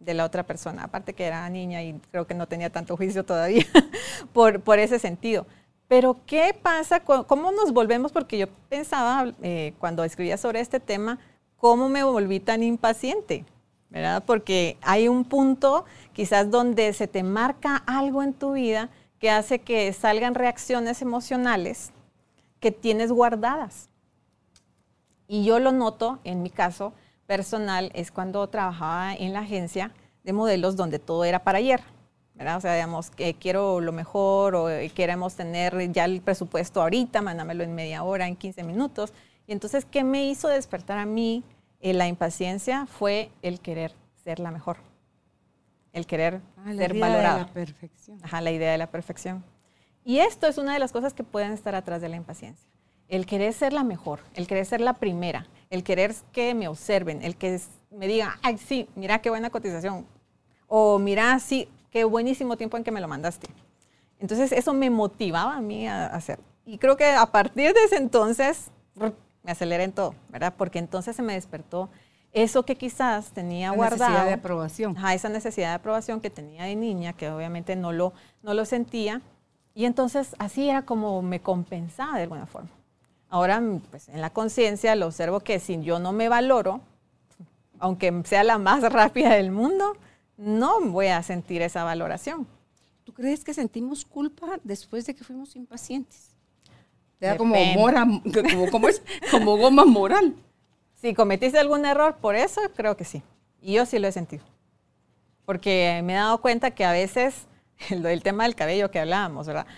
de la otra persona. Aparte que era niña y creo que no tenía tanto juicio todavía por, por ese sentido. Pero ¿qué pasa? ¿Cómo nos volvemos? Porque yo pensaba eh, cuando escribía sobre este tema, ¿cómo me volví tan impaciente? ¿Verdad? Porque hay un punto quizás donde se te marca algo en tu vida que hace que salgan reacciones emocionales que tienes guardadas. Y yo lo noto, en mi caso personal, es cuando trabajaba en la agencia de modelos donde todo era para ayer. O sea, digamos, que quiero lo mejor o queremos tener ya el presupuesto ahorita, mándamelo en media hora, en 15 minutos. Y entonces, ¿qué me hizo despertar a mí eh, la impaciencia? Fue el querer ser la mejor el querer ah, ser valorado. La perfección. Ajá, la idea de la perfección. Y esto es una de las cosas que pueden estar atrás de la impaciencia. El querer ser la mejor, el querer ser la primera, el querer que me observen, el que me digan, ay, sí, mira qué buena cotización. O mira, sí, qué buenísimo tiempo en que me lo mandaste. Entonces eso me motivaba a mí a hacer. Y creo que a partir de ese entonces me aceleré en todo, ¿verdad? Porque entonces se me despertó eso que quizás tenía guardado. Necesidad de aprobación. esa necesidad de aprobación que tenía de niña, que obviamente no lo, no lo sentía. Y entonces así era como me compensaba de alguna forma. Ahora, pues en la conciencia lo observo que si yo no me valoro, aunque sea la más rápida del mundo, no voy a sentir esa valoración. ¿Tú crees que sentimos culpa después de que fuimos impacientes? Era como, mora, como, es, como goma moral. Si cometiste algún error por eso, creo que sí. Y yo sí lo he sentido. Porque me he dado cuenta que a veces, el, tema del cabello que hablábamos, ¿verdad?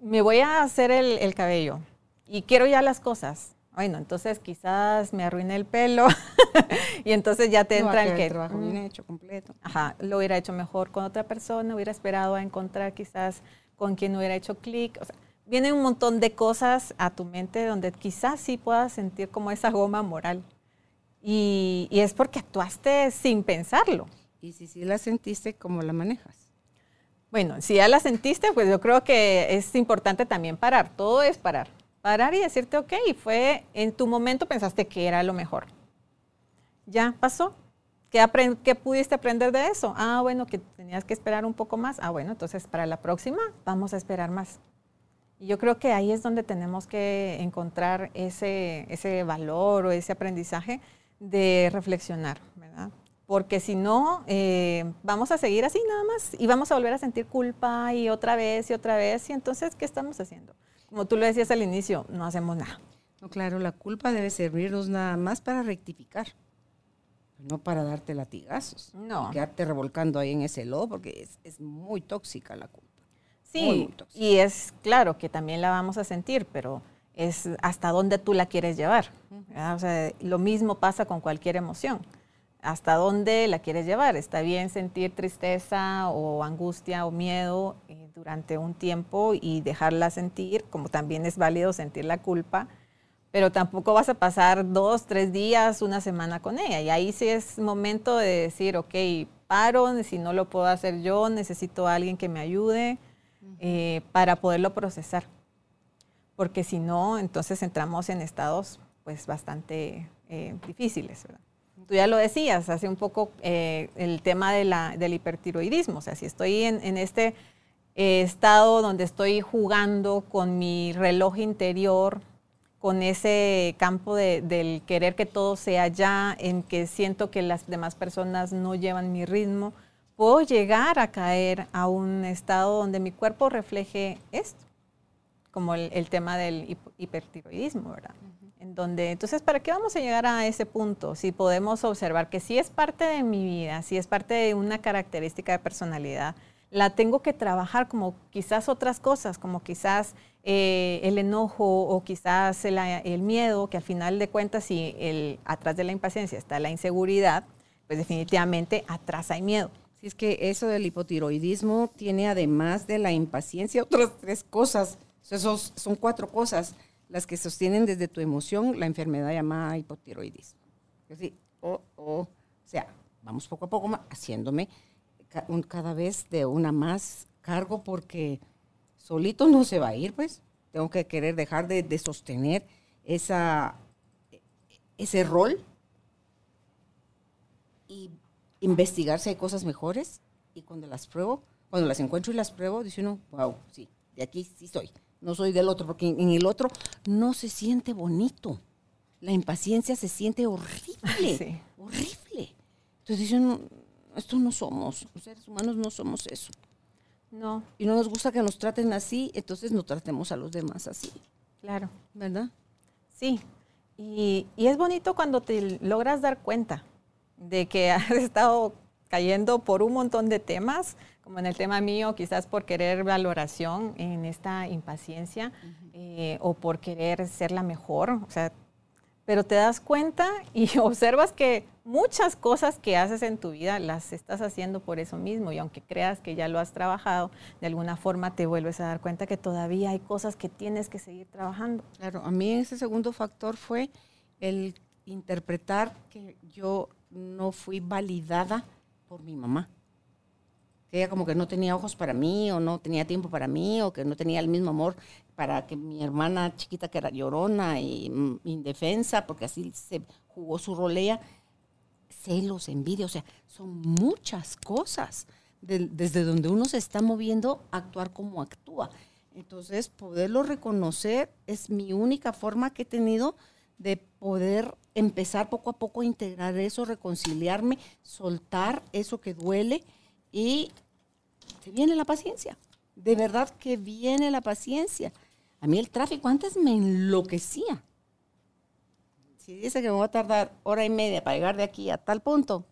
Me voy a hacer el, cabello y quiero ya las cosas. Bueno, entonces quizás me arruine el pelo y entonces ya te entra el que... El trabajo bien hecho, completo. Ajá, lo hubiera hecho mejor con otra persona, hubiera esperado a encontrar quizás con quien hubiera hecho clic. O sea, viene un montón de cosas a tu mente donde quizás sí puedas sentir como esa goma moral. Y, es porque actuaste sin pensarlo. Y si sí la sentiste, ¿cómo la manejas? Bueno, si ya la sentiste, pues yo creo que es importante también parar. Todo es parar. Parar y decirte, ok, fue en tu momento pensaste que era lo mejor. Ya pasó. ¿Qué, ¿Qué, pudiste aprender de eso? Ah, bueno, que tenías que esperar un poco más. Ah, bueno, entonces para la próxima vamos a esperar más Y yo creo que ahí es donde tenemos que encontrar ese, ese valor o ese aprendizaje de reflexionar, ¿verdad? Porque si no, eh, vamos a seguir así nada más y vamos a volver a sentir culpa y otra vez y otra vez. Y entonces, ¿qué estamos haciendo? Como tú lo decías al inicio, no hacemos nada. No, claro, la culpa debe servirnos nada más para rectificar, no para darte latigazos. No. quedarte revolcando ahí en ese lodo, porque es, es muy tóxica la culpa. Sí, y es claro que también la vamos a sentir, pero es hasta dónde tú la quieres llevar. ¿verdad? O sea, lo mismo pasa con cualquier emoción. Hasta dónde la quieres llevar. Está bien sentir tristeza o angustia o miedo eh, durante un tiempo y dejarla sentir, como también es válido sentir la culpa, pero tampoco vas a pasar dos, tres días, una semana con ella. Y ahí sí es momento de decir, ok, paro, si no lo puedo hacer yo, necesito a alguien que me ayude eh, para poderlo procesar. Porque si no, entonces entramos en estados pues bastante eh, difíciles. Tú ya lo decías, hace un poco eh, el tema del hipertiroidismo. O sea, si estoy en, este estado donde estoy jugando con mi reloj interior, con ese campo de- del querer que todo sea ya, en que siento que las demás personas no llevan mi ritmo, puedo llegar a caer a un estado donde mi cuerpo refleje esto, como el, el tema del hip- hipertiroidismo, ¿verdad? En donde, entonces, ¿para qué vamos a llegar a ese punto? Si podemos observar que si es parte de mi vida, si es parte de una característica de personalidad, la tengo que trabajar como quizás otras cosas, como quizás eh, el enojo o quizás el, el miedo, que al final de cuentas, si el, atrás de la impaciencia está la inseguridad, pues definitivamente atrás hay miedo. Si es que eso del hipotiroidismo tiene además de la impaciencia otras tres cosas. Esos son cuatro cosas las que sostienen desde tu emoción la enfermedad llamada hipotiroidismo. Decir, o, o, o sea, vamos poco a poco haciéndome cada vez de una más cargo porque solito no se va a ir, pues. Tengo que querer dejar de, de sostener esa, ese rol y investigar si hay cosas mejores y cuando las pruebo, cuando las encuentro y las pruebo, dice uno, wow, sí, de aquí sí soy, no soy del otro, porque en, el otro no se siente bonito. La impaciencia se siente horrible, Sí. horrible. Entonces dice uno, esto no somos, los seres humanos no somos eso. No, Y no nos gusta que nos traten así, entonces no tratemos a los demás así, claro. ¿verdad? Sí, y, y es bonito cuando te logras dar cuenta de que has estado cayendo por un montón de temas, como en el tema mío, quizás por querer valoración en esta impaciencia eh, o por querer ser la mejor, o sea, pero te das cuenta y observas que muchas cosas que haces en tu vida las estás haciendo por eso mismo y aunque creas que ya lo has trabajado, de alguna forma te vuelves a dar cuenta que todavía hay cosas que tienes que seguir trabajando. Claro, a mí ese segundo factor fue el interpretar que yo no fui validada por mi mamá. Que ella como que no tenía ojos para mí, o no tenía tiempo para mí, o que no tenía el mismo amor para que mi hermana chiquita que era llorona y mm, indefensa, porque así se jugó su rol ella. Celos, envidia, o sea, son muchas cosas de- desde donde uno se está moviendo, actuar como actúa. Entonces, poderlo reconocer es mi única forma que he tenido de poder empezar poco a poco a integrar eso, reconciliarme, soltar eso que duele y se viene la paciencia. De verdad que viene la paciencia. A mí el tráfico antes me enloquecía. Si dice que me va a tardar hora y media para llegar de aquí a tal punto,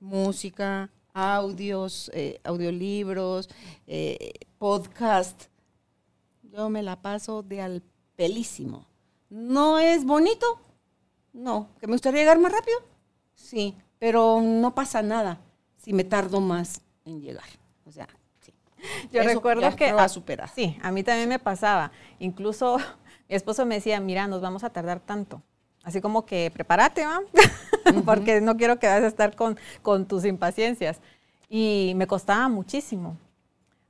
música, audios, eh, audiolibros, eh, podcast, yo me la paso de al pelísimo. ¿No es bonito? No. ¿Que me gustaría llegar más rápido? Sí, pero no pasa nada si me tardo más en llegar. O sea, sí. Yo Eso recuerdo que lo va a superar. Sí, a mí también me pasaba. Incluso mi esposo me decía, mira, nos vamos a tardar tanto. Así como que prepárate, ¿va? porque no quiero que vayas a estar con, con tus impaciencias. Y me costaba muchísimo.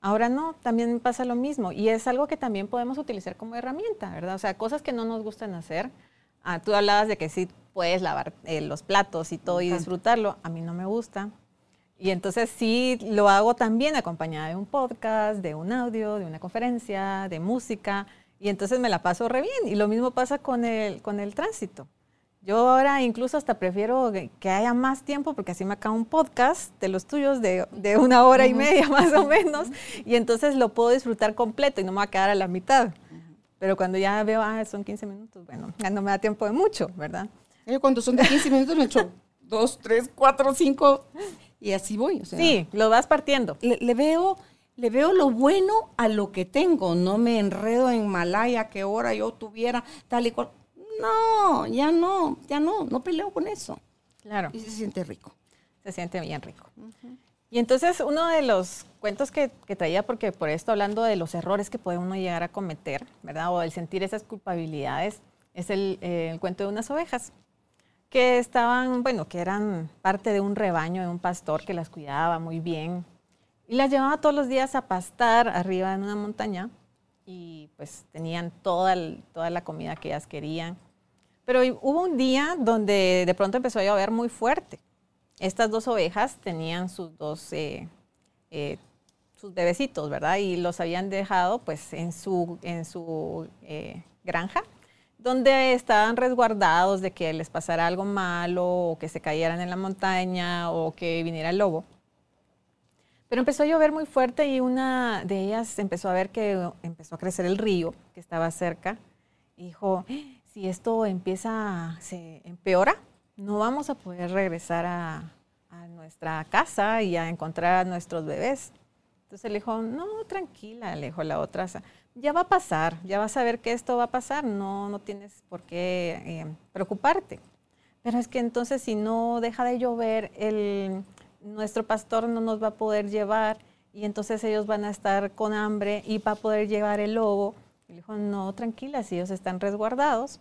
Ahora no, también me pasa lo mismo. Y es algo que también podemos utilizar como herramienta, ¿verdad? O sea, cosas que no nos gustan hacer. Ah, tú hablabas de que sí puedes lavar eh, los platos y todo y disfrutarlo. A mí no me gusta. Y entonces sí lo hago también acompañada de un podcast, de un audio, de una conferencia, de música. Y entonces me la paso re bien. Y lo mismo pasa con el, con el tránsito. Yo ahora incluso hasta prefiero que, haya más tiempo porque así me acaba un podcast de los tuyos de, de una hora y media más o menos y entonces lo puedo disfrutar completo y no me va a quedar a la mitad. Pero cuando ya veo, ah, son 15 minutos, bueno, ya no me da tiempo de mucho, ¿verdad? Cuando son de 15 minutos me echo 2, 3, 4, 5 y así voy. sí, lo vas partiendo. Le, veo, le veo lo bueno a lo que tengo, no me enredo en Malaya, que hora yo tuviera tal y cual. No, ya no, ya no, no peleo con eso. Claro. Y se siente rico. Se siente bien rico. Y entonces uno de los cuentos que, traía, porque por esto hablando de los errores que puede uno llegar a cometer, ¿verdad? O el sentir esas culpabilidades, es el, eh, el cuento de unas ovejas que estaban, bueno, que eran parte de un rebaño de un pastor que las cuidaba muy bien y las llevaba todos los días a pastar arriba en una montaña y pues tenían toda, toda la comida que ellas querían. Pero hubo un día donde de pronto empezó a llover muy fuerte. Estas dos ovejas tenían sus dos, eh, eh, sus bebecitos, ¿verdad? Y los habían dejado pues en su, en su eh, granja, donde estaban resguardados de que les pasara algo malo o que se cayeran en la montaña o que viniera el lobo. Pero empezó a llover muy fuerte y una de ellas empezó a ver que empezó a crecer el río que estaba cerca. Y dijo, si esto empieza, se empeora, no vamos a poder regresar a, nuestra casa y a encontrar a nuestros bebés. Entonces le dijo, no, tranquila, le dijo la otra, ya va a pasar, ya vas a ver que esto va a pasar, no, no tienes por qué eh, preocuparte. Pero es que entonces si no deja de llover, el, nuestro pastor no nos va a poder llevar y entonces ellos van a estar con hambre y va a poder llevar el lobo. Y le dijo, no, tranquila, si ellos están resguardados,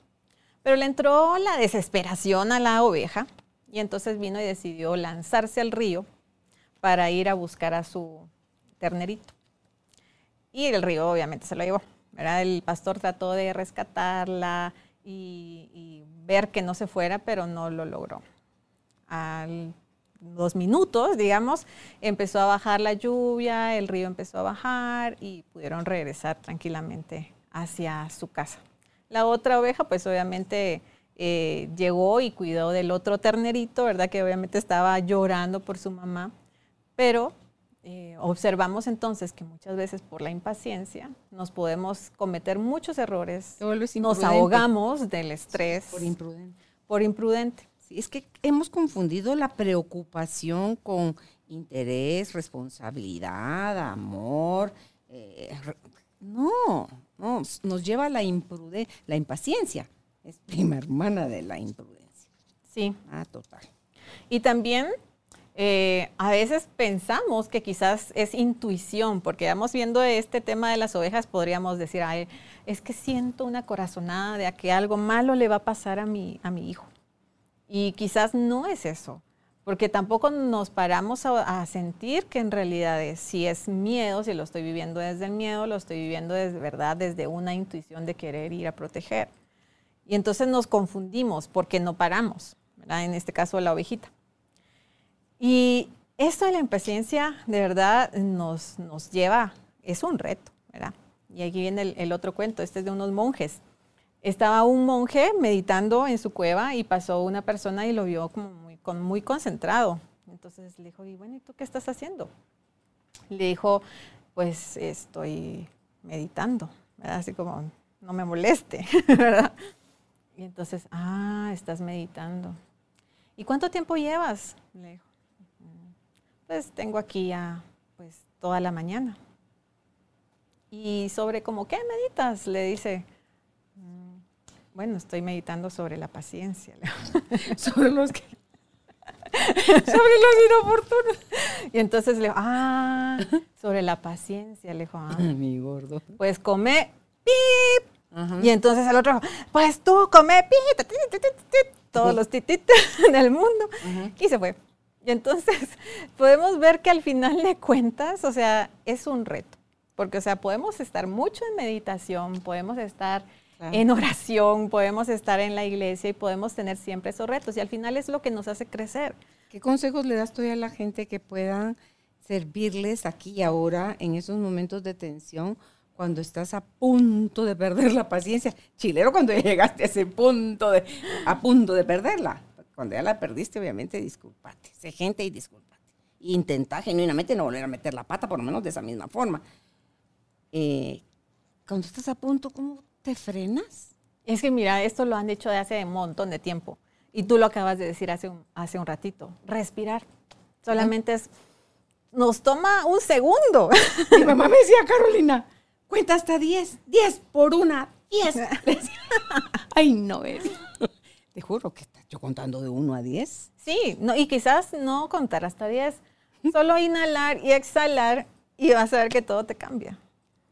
pero le entró la desesperación a la oveja y entonces vino y decidió lanzarse al río para ir a buscar a su ternerito. Y el río obviamente se lo llevó. El pastor trató de rescatarla y, ver que no se fuera, pero no lo logró. A dos minutos, digamos, empezó a bajar la lluvia, el río empezó a bajar y pudieron regresar tranquilamente hacia su casa. La otra oveja, pues obviamente eh, llegó y cuidó del otro ternerito, ¿verdad? Que obviamente estaba llorando por su mamá, pero eh, observamos entonces que muchas veces por la impaciencia nos podemos cometer muchos errores, nos ahogamos del estrés. Por imprudente. Por imprudente. Sí, es que hemos confundido la preocupación con interés, responsabilidad, amor. Eh, no, no, nos lleva a la imprudencia, la impaciencia. Es prima hermana de la imprudencia. Sí. Ah, total. Y también eh, a veces pensamos que quizás es intuición, porque vamos viendo este tema de las ovejas, podríamos decir, Ay, es que siento una corazonada de que algo malo le va a pasar a mi, a mi hijo. Y quizás no es eso porque tampoco nos paramos a, sentir que en realidad es, si es miedo, si lo estoy viviendo desde el miedo, lo estoy viviendo desde verdad, desde una intuición de querer ir a proteger. Y entonces nos confundimos porque no paramos, en este caso la ovejita. Y esto de la impaciencia de verdad nos, nos lleva, es un reto, ¿verdad? Y aquí viene el, el otro cuento, este es de unos monjes. Estaba un monje meditando en su cueva y pasó una persona y lo vio como muy concentrado. Entonces le dijo, y bueno, ¿y tú qué estás haciendo? Le dijo, pues estoy meditando, así como, no me moleste, ¿verdad? Y entonces, ah, estás meditando. ¿Y cuánto tiempo llevas? Le dijo, pues tengo aquí ya pues toda la mañana. Y sobre como, ¿qué meditas? Le dice, mm, bueno, estoy meditando sobre la paciencia. sobre los que sobre los inoportunos. Y entonces le dijo, ah, sobre la paciencia, le dijo, ah, mi gordo. Pues come, pip. Y entonces el otro, pues tú come, pip, todos los tititos en el mundo. Y se fue. Y entonces podemos ver que al final de cuentas, o sea, es un reto. Porque, o sea, podemos estar mucho en meditación, podemos estar en oración, podemos estar en la iglesia y podemos tener siempre esos retos. Y al final es lo que nos hace crecer. ¿Qué consejos le das tú a la gente que puedan servirles aquí y ahora en esos momentos de tensión cuando estás a punto de perder la paciencia? Chilero, cuando llegaste a ese punto de, a punto de perderla. Cuando ya la perdiste, obviamente, discúlpate. Sé gente y discúlpate. Intenta genuinamente no volver a meter la pata, por lo menos de esa misma forma. Eh, cuando estás a punto, ¿cómo te frenas? Es que mira, esto lo han dicho de hace un montón de tiempo. Y tú lo acabas de decir hace un, hace un ratito. Respirar. Solamente es, nos toma un segundo. Mi mamá me decía, Carolina, cuenta hasta 10, 10 por una, 10. Ay, no, Te juro que estás yo contando de 1 a 10. Sí, no, y quizás no contar hasta 10. Solo inhalar y exhalar y vas a ver que todo te cambia.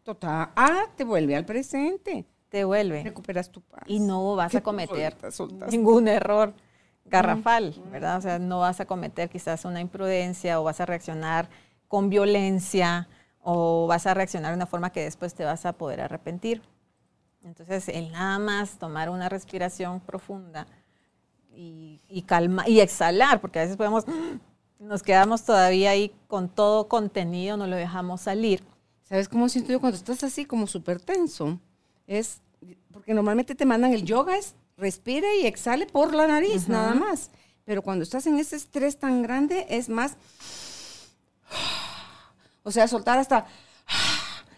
Total. Ah, te vuelve al presente. Te vuelve. Recuperas tu paz. Y no vas a cometer ningún error garrafal, ¿verdad? O sea, no vas a cometer quizás una imprudencia o vas a reaccionar con violencia o vas a reaccionar de una forma que después te vas a poder arrepentir. Entonces, el nada más tomar una respiración profunda y, y calma y exhalar, porque a veces podemos, nos quedamos todavía ahí con todo contenido, no lo dejamos salir ¿Sabes cómo siento yo cuando estás así como súper tenso? Es, porque normalmente te mandan el yoga, es respire y exhale por la nariz, nada más. Pero cuando estás en ese estrés tan grande, es más, o sea, soltar hasta,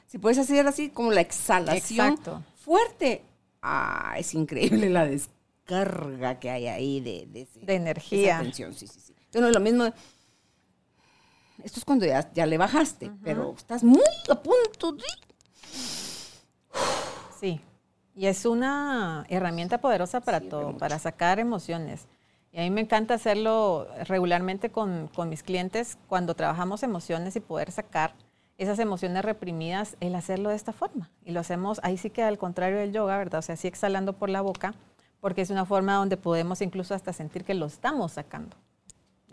si puedes hacer así como la exhalación fuerte. Ah, es increíble la descarga que hay ahí de, de, energía. De tensión, sí, sí, sí. Entonces, lo mismo esto es cuando ya, ya le bajaste, pero estás muy a punto de... Sí, y es una herramienta poderosa para todo, para sacar emociones. Y a mí me encanta hacerlo regularmente con, con, mis clientes cuando trabajamos emociones y poder sacar esas emociones reprimidas, el hacerlo de esta forma. Y lo hacemos, ahí sí que al contrario del yoga, ¿verdad? O sea, así exhalando por la boca, porque es una forma donde podemos incluso hasta sentir que lo estamos sacando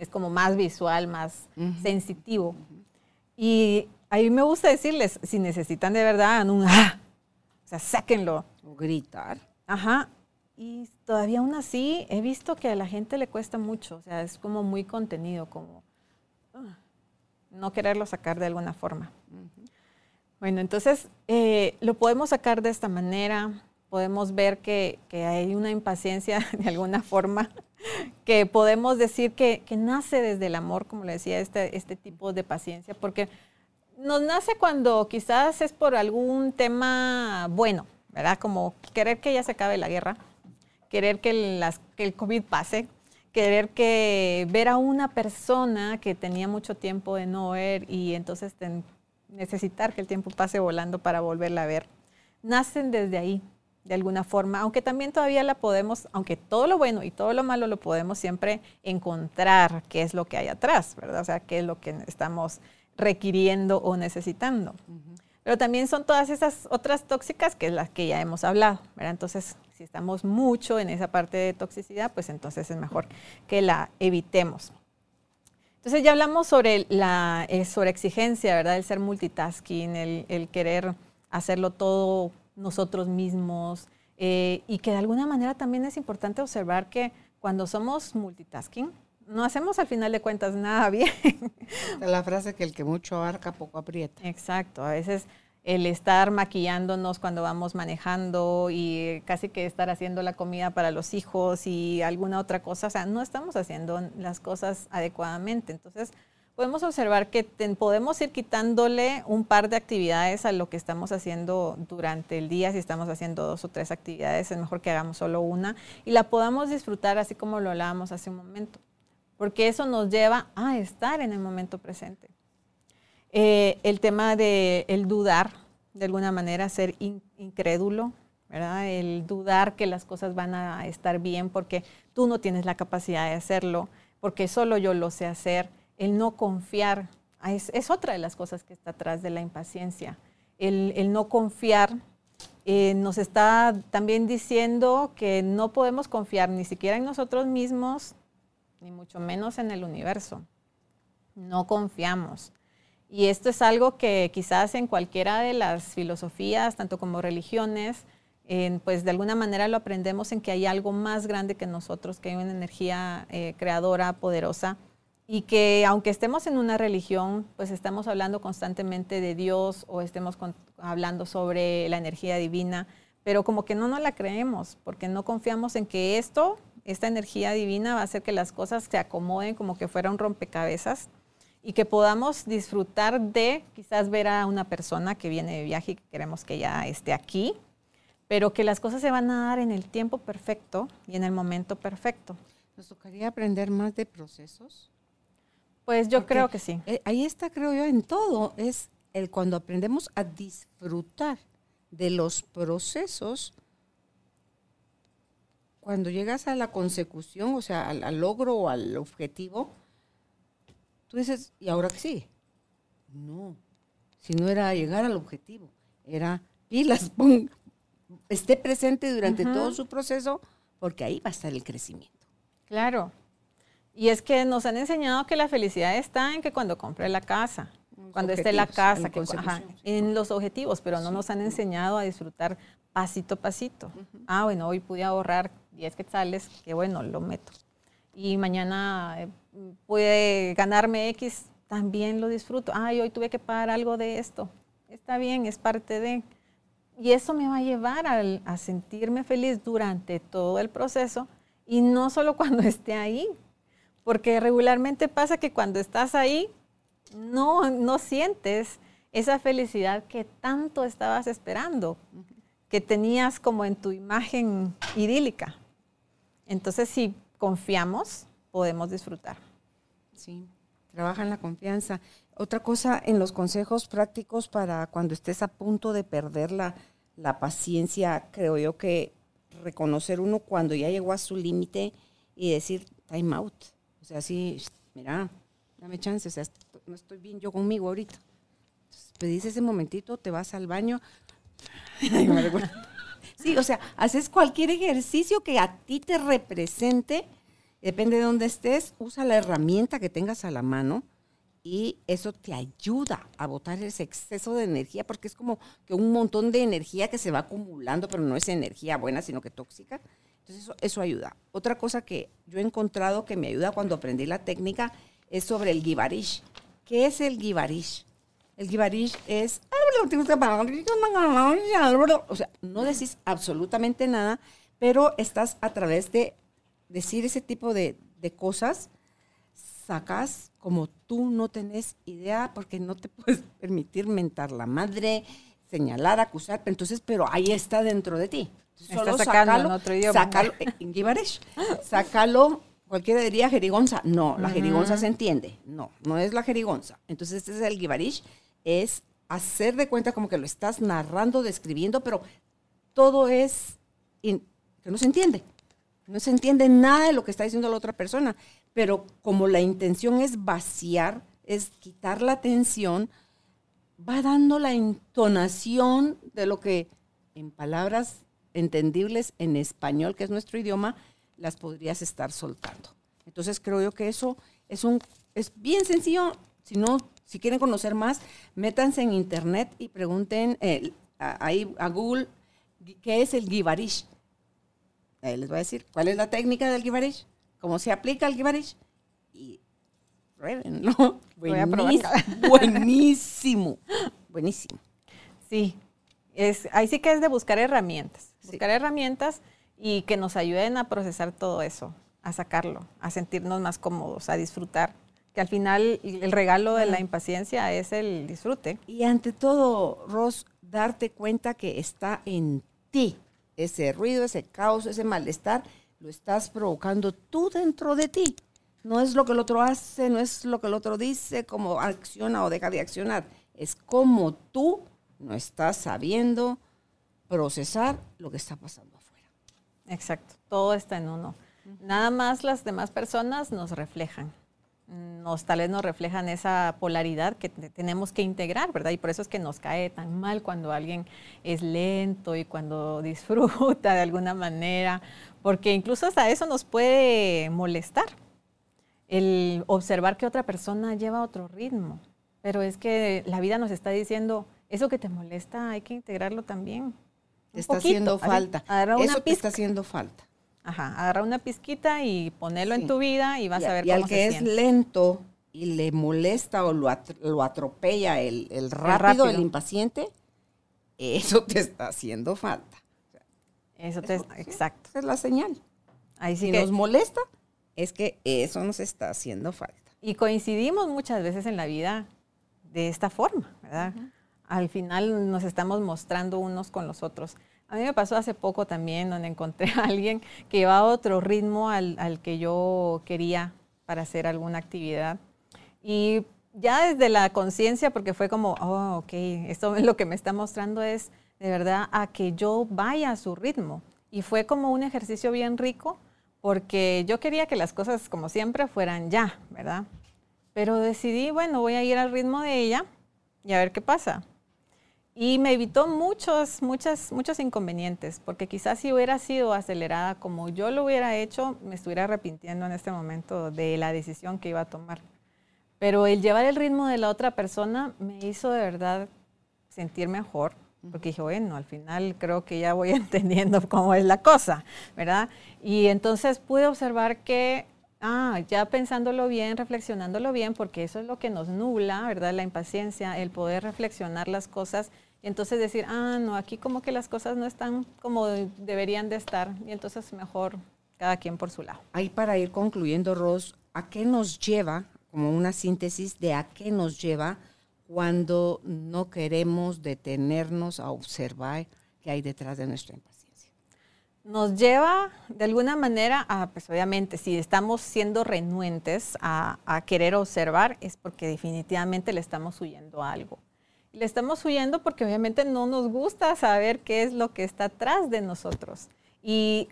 es como más visual, más sensitivo. Y a mí me gusta decirles, si necesitan de verdad un ah, sea, sáquenlo. O gritar. Ajá. Y todavía aún así he visto que a la gente le cuesta mucho, o sea, es como muy contenido, como ah, no quererlo sacar de alguna forma. Bueno, entonces eh, lo podemos sacar de esta manera, podemos ver que, que hay una impaciencia de alguna forma que podemos decir que, nace desde el amor, como le decía, este, este tipo de paciencia, porque nos nace cuando quizás es por algún tema bueno, ¿verdad? Como querer que ya se acabe la guerra, querer que, el COVID pase, querer que ver a una persona que tenía mucho tiempo de no ver y entonces necesitar que el tiempo pase volando para volverla a ver. Nacen desde ahí, de alguna forma, aunque también todavía la podemos, aunque todo lo bueno y todo lo malo lo podemos siempre encontrar qué es lo que hay atrás, ¿verdad? O sea, qué es lo que estamos requiriendo o necesitando. Pero también son todas esas otras tóxicas que es las que ya hemos hablado, ¿verdad? Entonces, si estamos mucho en esa parte de toxicidad, pues entonces es mejor que la evitemos. Entonces ya hablamos sobre la eh, sobre exigencia, ¿verdad? El ser multitasking, el, el querer hacerlo todo nosotros mismos eh, y que de alguna manera también es importante observar que cuando somos multitasking, no hacemos al final de cuentas nada bien. La frase que el que mucho abarca, poco aprieta. Exacto, a veces el estar maquillándonos cuando vamos manejando y casi que estar haciendo la comida para los hijos y alguna otra cosa, o sea, no estamos haciendo las cosas adecuadamente. Entonces, podemos observar que podemos ir quitándole un par de actividades a lo que estamos haciendo durante el día. Si estamos haciendo dos o tres actividades, es mejor que hagamos solo una y la podamos disfrutar así como lo hablábamos hace un momento, porque eso nos lleva a estar en el momento presente. Eh, el tema de el dudar, de alguna manera, ser incrédulo, ¿verdad? El dudar que las cosas van a estar bien porque tú no tienes la capacidad de hacerlo, porque solo yo lo sé hacer el no confiar, es, otra de las cosas que está atrás de la impaciencia. El, no confiar eh, nos está también diciendo que no podemos confiar ni siquiera en nosotros mismos, ni mucho menos en el universo. No confiamos. Y esto es algo que quizás en cualquiera de las filosofías, tanto como religiones, pues de alguna manera lo aprendemos en que hay algo más grande que nosotros, que hay una energía eh, creadora, poderosa, y que aunque estemos en una religión, pues estamos hablando constantemente de Dios o estemos hablando sobre la energía divina, pero como que no nos la creemos, porque no confiamos en que esto, esta energía divina va a hacer que las cosas se acomoden como que fuera un rompecabezas y que podamos disfrutar de quizás ver a una persona que viene de viaje y que queremos que ya esté aquí, pero que las cosas se van a dar en el tiempo perfecto y en el momento perfecto. ¿Nos tocaría aprender más de procesos? Pues yo creo que sí. Eh, ahí está, creo yo, en todo. Es el cuando aprendemos a disfrutar de los procesos, cuando llegas a la consecución, o sea, al, logro o al objetivo, tú dices, ¿y ahora qué sigue? No, si no era llegar al objetivo, era pilas, esté presente durante todo su proceso, porque ahí va a estar el crecimiento. Claro, y es que nos han enseñado que la felicidad está en que cuando compre la casa, cuando esté la casa, en, que, en los objetivos, pero no nos han enseñado a disfrutar pasito a pasito. Ah, bueno, hoy pude ahorrar 10 quetzales, que bueno, lo meto. Y mañana eh, pude ganarme X, también lo disfruto. Ay, hoy tuve que pagar algo de esto. Está bien, es parte de... Y eso me va a llevar a sentirme feliz durante todo el proceso y no solo cuando esté ahí, porque regularmente pasa que cuando estás ahí, no, no sientes esa felicidad que tanto estabas esperando, que tenías como en tu imagen idílica. Entonces, si confiamos, podemos disfrutar. Sí, trabaja en la confianza. Otra cosa en los consejos prácticos para cuando estés a punto de perder la, la paciencia, creo yo que reconocer uno cuando ya llegó a su límite y decir time out o sea, sí, mira, dame chance, o sea, no estoy bien yo conmigo ahorita. Entonces, pedís ese momentito, te vas al baño. sí, o sea, haces cualquier ejercicio que a ti te represente, depende de dónde estés, usa la herramienta que tengas a la mano y eso te ayuda a botar ese exceso de energía, porque es como que un montón de energía que se va acumulando, pero no es energía buena, sino que tóxica. Entonces eso, ayuda. Otra cosa que yo he encontrado que me ayuda cuando aprendí la técnica es sobre el gibarish. ¿Qué es el gibarish? El gibarish es... O sea, no decís absolutamente nada, pero estás a través de decir ese tipo de, de cosas, sacas como tú no tenés idea porque no te puedes permitir mentar la madre, señalar, acusar, entonces, pero ahí está dentro de ti. Solo sacando en otro idioma. Sácalo, eh, en Gibarish, sácalo, cualquiera diría jerigonza. No, la jerigonza se entiende. No, no es la jerigonza. Entonces, este es el Gibarish, es hacer de cuenta como que lo estás narrando, describiendo, pero todo es que no se entiende. No se entiende nada de lo que está diciendo la otra persona. Pero como la intención es vaciar, es quitar la atención, va dando la entonación de lo que en palabras entendibles en español, que es nuestro idioma, las podrías estar soltando. Entonces creo yo que eso es un es bien sencillo. Si no, si quieren conocer más, métanse en internet y pregunten eh, ahí a Google qué es el Gibarish. Ahí les voy a decir cuál es la técnica del Gibarish, cómo se aplica el Gibarish y pruébenlo. Buenísimo, buenísimo, buenísimo. Sí, es, ahí sí que es de buscar herramientas, buscar herramientas y que nos ayuden a procesar todo eso, a sacarlo, a sentirnos más cómodos, a disfrutar. Que al final el regalo de la impaciencia es el disfrute. Y ante todo, Ros, darte cuenta que está en ti. Ese ruido, ese caos, ese malestar, lo estás provocando tú dentro de ti. No es lo que el otro hace, no es lo que el otro dice, cómo acciona o deja de accionar. Es como tú no estás sabiendo procesar lo que está pasando afuera. Exacto, todo está en uno. Nada más las demás personas nos reflejan. Nos, tal vez nos reflejan esa polaridad que tenemos que integrar, ¿verdad? Y por eso es que nos cae tan mal cuando alguien es lento y cuando disfruta de alguna manera, porque incluso hasta eso nos puede molestar. El observar que otra persona lleva otro ritmo, pero es que la vida nos está diciendo, eso que te molesta hay que integrarlo también. Te está haciendo falta. Eso te está haciendo falta. Ajá, agarra una pizquita y ponelo en tu vida y vas a ver y al que es lento y le molesta o lo, lo atropella el, el, rápido, el, impaciente, eso te está haciendo falta. Eso te, exacto. Esa es la señal. Ahí sí si que, nos molesta, es que eso nos está haciendo falta. Y coincidimos muchas veces en la vida de esta forma, ¿verdad? Al final nos estamos mostrando unos con los otros. A mí me pasó hace poco también, donde encontré a alguien que llevaba otro ritmo al, que yo quería para hacer alguna actividad. Y ya desde la conciencia, porque fue como, oh, ok, esto es lo que me está mostrando es de verdad a que yo vaya a su ritmo. Y fue como un ejercicio bien rico, porque yo quería que las cosas, como siempre, fueran ya, ¿verdad? Pero decidí, bueno, voy a ir al ritmo de ella y a ver qué pasa. Y me evitó muchos, muchas, muchos inconvenientes, porque quizás si hubiera sido acelerada como yo lo hubiera hecho, me estuviera arrepintiendo en este momento de la decisión que iba a tomar. Pero el llevar el ritmo de la otra persona me hizo de verdad sentir mejor, porque dije, bueno, al final creo que ya voy entendiendo cómo es la cosa, ¿verdad? Y entonces pude observar que, ah, ya pensándolo bien, reflexionándolo bien, porque eso es lo que nos nubla, ¿verdad? La impaciencia, el poder reflexionar las cosas y entonces decir, ah, no, aquí como que las cosas no están como deberían de estar y entonces mejor cada quien por su lado. Ahí para ir concluyendo, Ros, ¿a qué nos lleva, como una síntesis de a qué nos lleva cuando no queremos detenernos a observar qué hay detrás de nuestra impaciencia. Nos lleva de alguna manera a, pues obviamente, si estamos siendo renuentes a, querer observar, es porque definitivamente le estamos huyendo a algo. Le estamos huyendo porque obviamente no nos gusta saber qué es lo que está atrás de nosotros. Y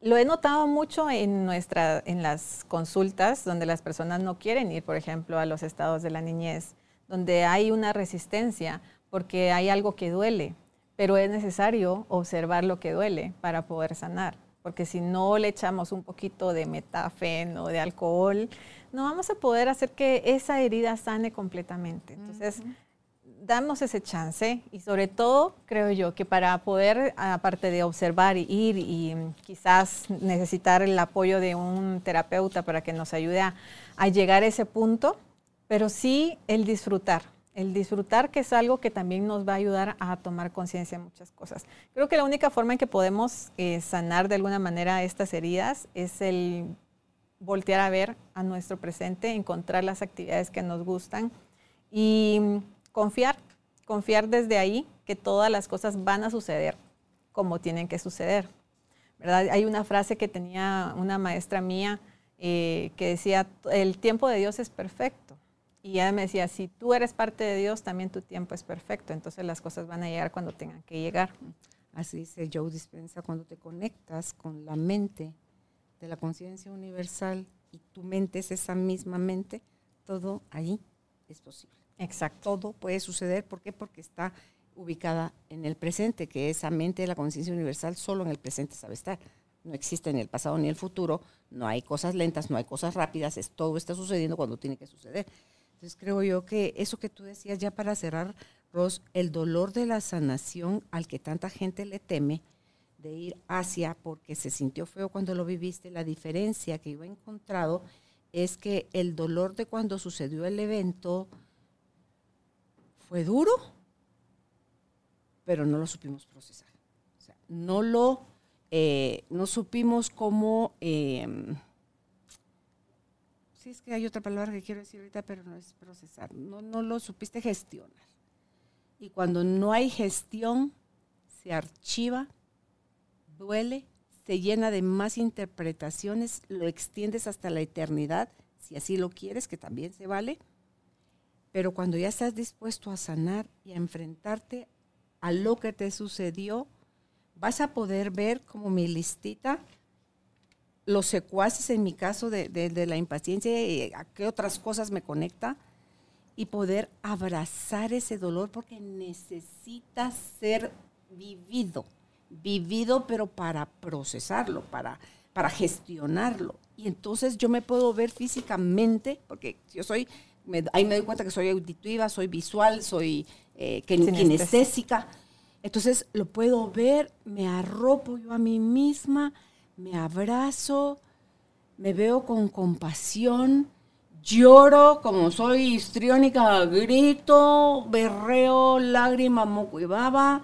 lo he notado mucho en, nuestra, en las consultas donde las personas no quieren ir, por ejemplo, a los estados de la niñez donde hay una resistencia porque hay algo que duele, pero es necesario observar lo que duele para poder sanar, porque si no le echamos un poquito de metafen o de alcohol, no vamos a poder hacer que esa herida sane completamente. Entonces, damos ese chance y sobre todo creo yo que para poder, aparte de observar y ir y quizás necesitar el apoyo de un terapeuta para que nos ayude a, a llegar a ese punto, pero sí el disfrutar, el disfrutar que es algo que también nos va a ayudar a tomar conciencia de muchas cosas. Creo que la única forma en que podemos eh, sanar de alguna manera estas heridas es el voltear a ver a nuestro presente, encontrar las actividades que nos gustan y confiar, confiar desde ahí que todas las cosas van a suceder como tienen que suceder. ¿verdad? Hay una frase que tenía una maestra mía eh, que decía, el tiempo de Dios es perfecto. Y ella me decía, si tú eres parte de Dios, también tu tiempo es perfecto. Entonces las cosas van a llegar cuando tengan que llegar. Así dice Joe Dispensa, cuando te conectas con la mente de la conciencia universal y tu mente es esa misma mente, todo ahí es posible. Exacto. Todo puede suceder. ¿Por qué? Porque está ubicada en el presente, que esa mente de la conciencia universal solo en el presente sabe estar. No existe en el pasado ni el futuro, no hay cosas lentas, no hay cosas rápidas, es, todo está sucediendo cuando tiene que suceder. Entonces creo yo que eso que tú decías ya para cerrar, Ros, el dolor de la sanación al que tanta gente le teme, de ir hacia porque se sintió feo cuando lo viviste, la diferencia que yo he encontrado es que el dolor de cuando sucedió el evento fue duro, pero no lo supimos procesar. No lo, eh, no supimos cómo... Em, Sí, es que hay otra palabra que quiero decir ahorita, pero no es procesar. No, no lo supiste gestionar. Y cuando no hay gestión, se archiva, duele, se llena de más interpretaciones, lo extiendes hasta la eternidad, si así lo quieres, que también se vale. Pero cuando ya estás dispuesto a sanar y a enfrentarte a lo que te sucedió, vas a poder ver como mi listita los secuaces en mi caso de, la impaciencia y a qué otras cosas me conecta y poder abrazar ese dolor porque necesita ser vivido, vivido pero para procesarlo, para, para gestionarlo. Y entonces yo me puedo ver físicamente, porque yo soy, ahí me doy cuenta que soy auditiva, soy visual, soy eh, kinestésica. Entonces lo puedo ver, me arropo yo a mí misma, me abrazo, me veo con compasión, lloro como soy histriónica, grito, berreo, lágrima, moco y baba.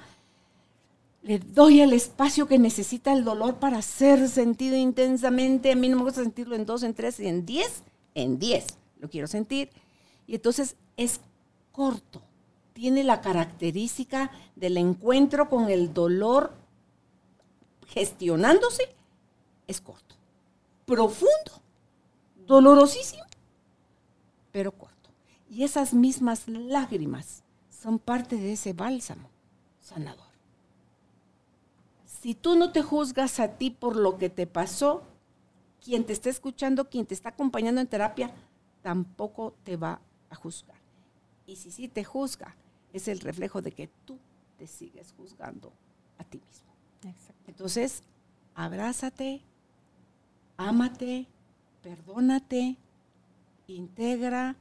Le doy el espacio que necesita el dolor para ser sentido intensamente. A mí no me gusta sentirlo en dos, en tres, en diez. En diez lo quiero sentir. Y entonces es corto. Tiene la característica del encuentro con el dolor gestionándose. Es corto. Profundo. Dolorosísimo pero corto. Y esas mismas lágrimas son parte de ese bálsamo sanador. Si tú no te juzgas a ti por lo que te pasó, quien te está escuchando, quien te está acompañando en terapia, tampoco te va a juzgar. Y si sí te juzga, es el reflejo de que tú te sigues juzgando a ti mismo. Entonces, abrázate, ámate, perdónate, integra,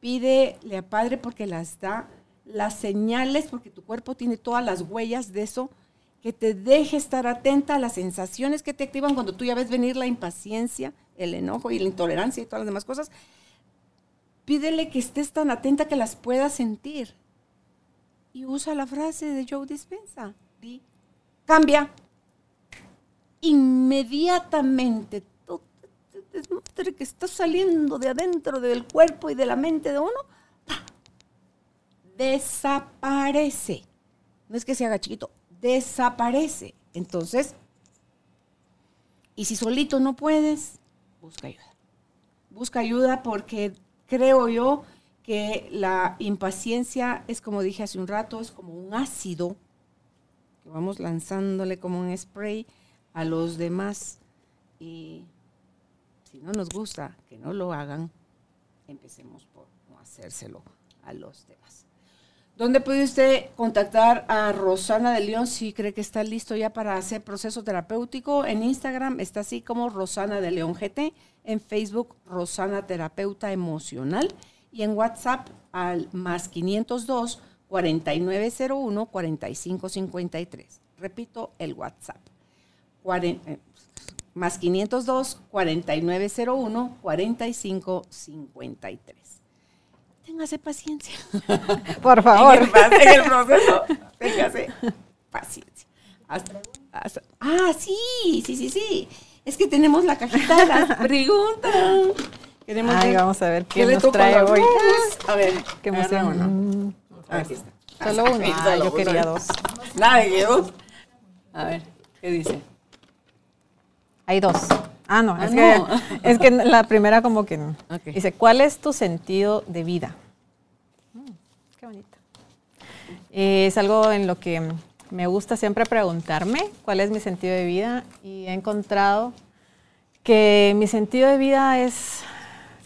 pídele a Padre porque las da, las señales, porque tu cuerpo tiene todas las huellas de eso, que te deje estar atenta a las sensaciones que te activan cuando tú ya ves venir la impaciencia, el enojo y la intolerancia y todas las demás cosas. Pídele que estés tan atenta que las puedas sentir. Y usa la frase de Joe Dispensa. Di, cambia. Inmediatamente desmadre que está saliendo de adentro del cuerpo y de la mente de uno, desaparece. No es que se haga chiquito, desaparece. Entonces, y si solito no puedes, busca ayuda. Busca ayuda porque creo yo que la impaciencia es como dije hace un rato, es como un ácido que vamos lanzándole como un spray a los demás y si no nos gusta que no lo hagan, empecemos por no hacérselo a los demás. ¿Dónde puede usted contactar a Rosana de León si cree que está listo ya para hacer proceso terapéutico? En Instagram está así como Rosana de León GT, en Facebook Rosana Terapeuta Emocional y en WhatsApp al más 502 4901 4553. Repito, el WhatsApp más 502 4901 4553. Téngase paciencia. Por favor. En el, proceso, téngase paciencia. ah, sí, sí, sí, sí. Es que tenemos la cajita de las preguntas. Queremos Ay, vamos a ver qué, nos trae hoy. A ver, qué emoción. Aquí está. Solo uno. Ah, yo quería dos. Nada de dos. A ver, ¿qué dice? Hay dos. Ah, no, ah, es, Que, la primera como que no. Dice, ¿cuál es tu sentido de vida? Mm, qué bonito. es algo en lo que me gusta siempre preguntarme cuál es mi sentido de vida y he encontrado que mi sentido de vida es,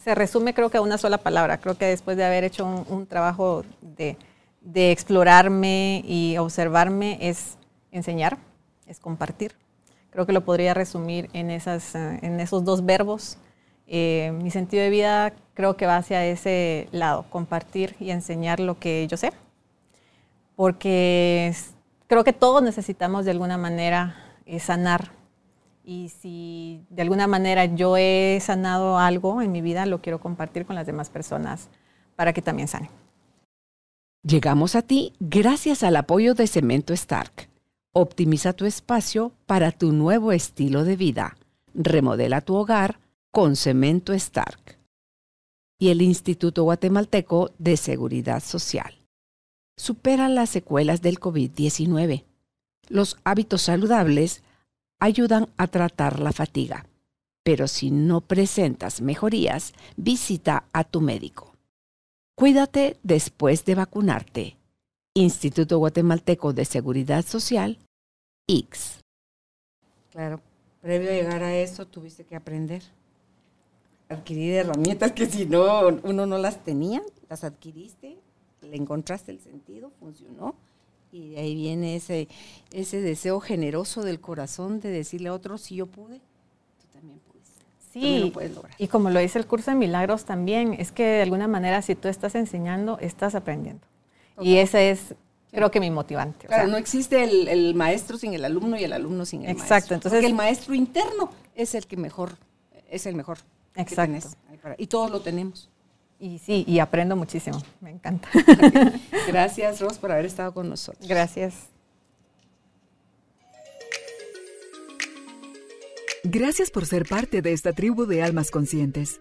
se resume creo que a una sola palabra. Creo que después de haber hecho un, trabajo de, de explorarme y observarme es enseñar, es compartir. Creo que lo podría resumir en, esas, eh, en esos dos verbos. Eh, mi sentido de vida creo que va hacia ese lado, compartir y enseñar lo que yo sé, porque creo que todos necesitamos de alguna manera eh, sanar. Y si de alguna manera yo he sanado algo en mi vida, lo quiero compartir con las demás personas para que también sanen. Llegamos a ti gracias al apoyo de Cemento Stark Optimiza tu espacio para tu nuevo estilo de vida. Remodela tu hogar con Cemento Stark. Y el Instituto Guatemalteco de Seguridad Social. Supera las secuelas del COVID-19. Los hábitos saludables ayudan a tratar la fatiga. Pero si no presentas mejorías, visita a tu médico. Cuídate después de vacunarte. Instituto Guatemalteco de Seguridad Social X. Claro, previo a llegar a eso tuviste que aprender. Adquirir herramientas que si no, uno no las tenía, las adquiriste, le encontraste el sentido, funcionó. Y de ahí viene ese, ese deseo generoso del corazón de decirle a otros, si yo pude, tú también puedes. Sí, lo puedes lograr. y como lo dice el curso de milagros también, es que de alguna manera si tú estás enseñando, estás aprendiendo. Y ese es creo que mi motivante. Claro, no existe el, maestro sin el alumno y el alumno sin el maestro. Exacto, entonces el maestro interno es el que mejor, es el mejor. Exacto. y todos lo tenemos. Y sí, y aprendo muchísimo, me encanta. Gracias, Ros, por haber estado con nosotros. Gracias. Gracias por ser parte de esta tribu de almas conscientes.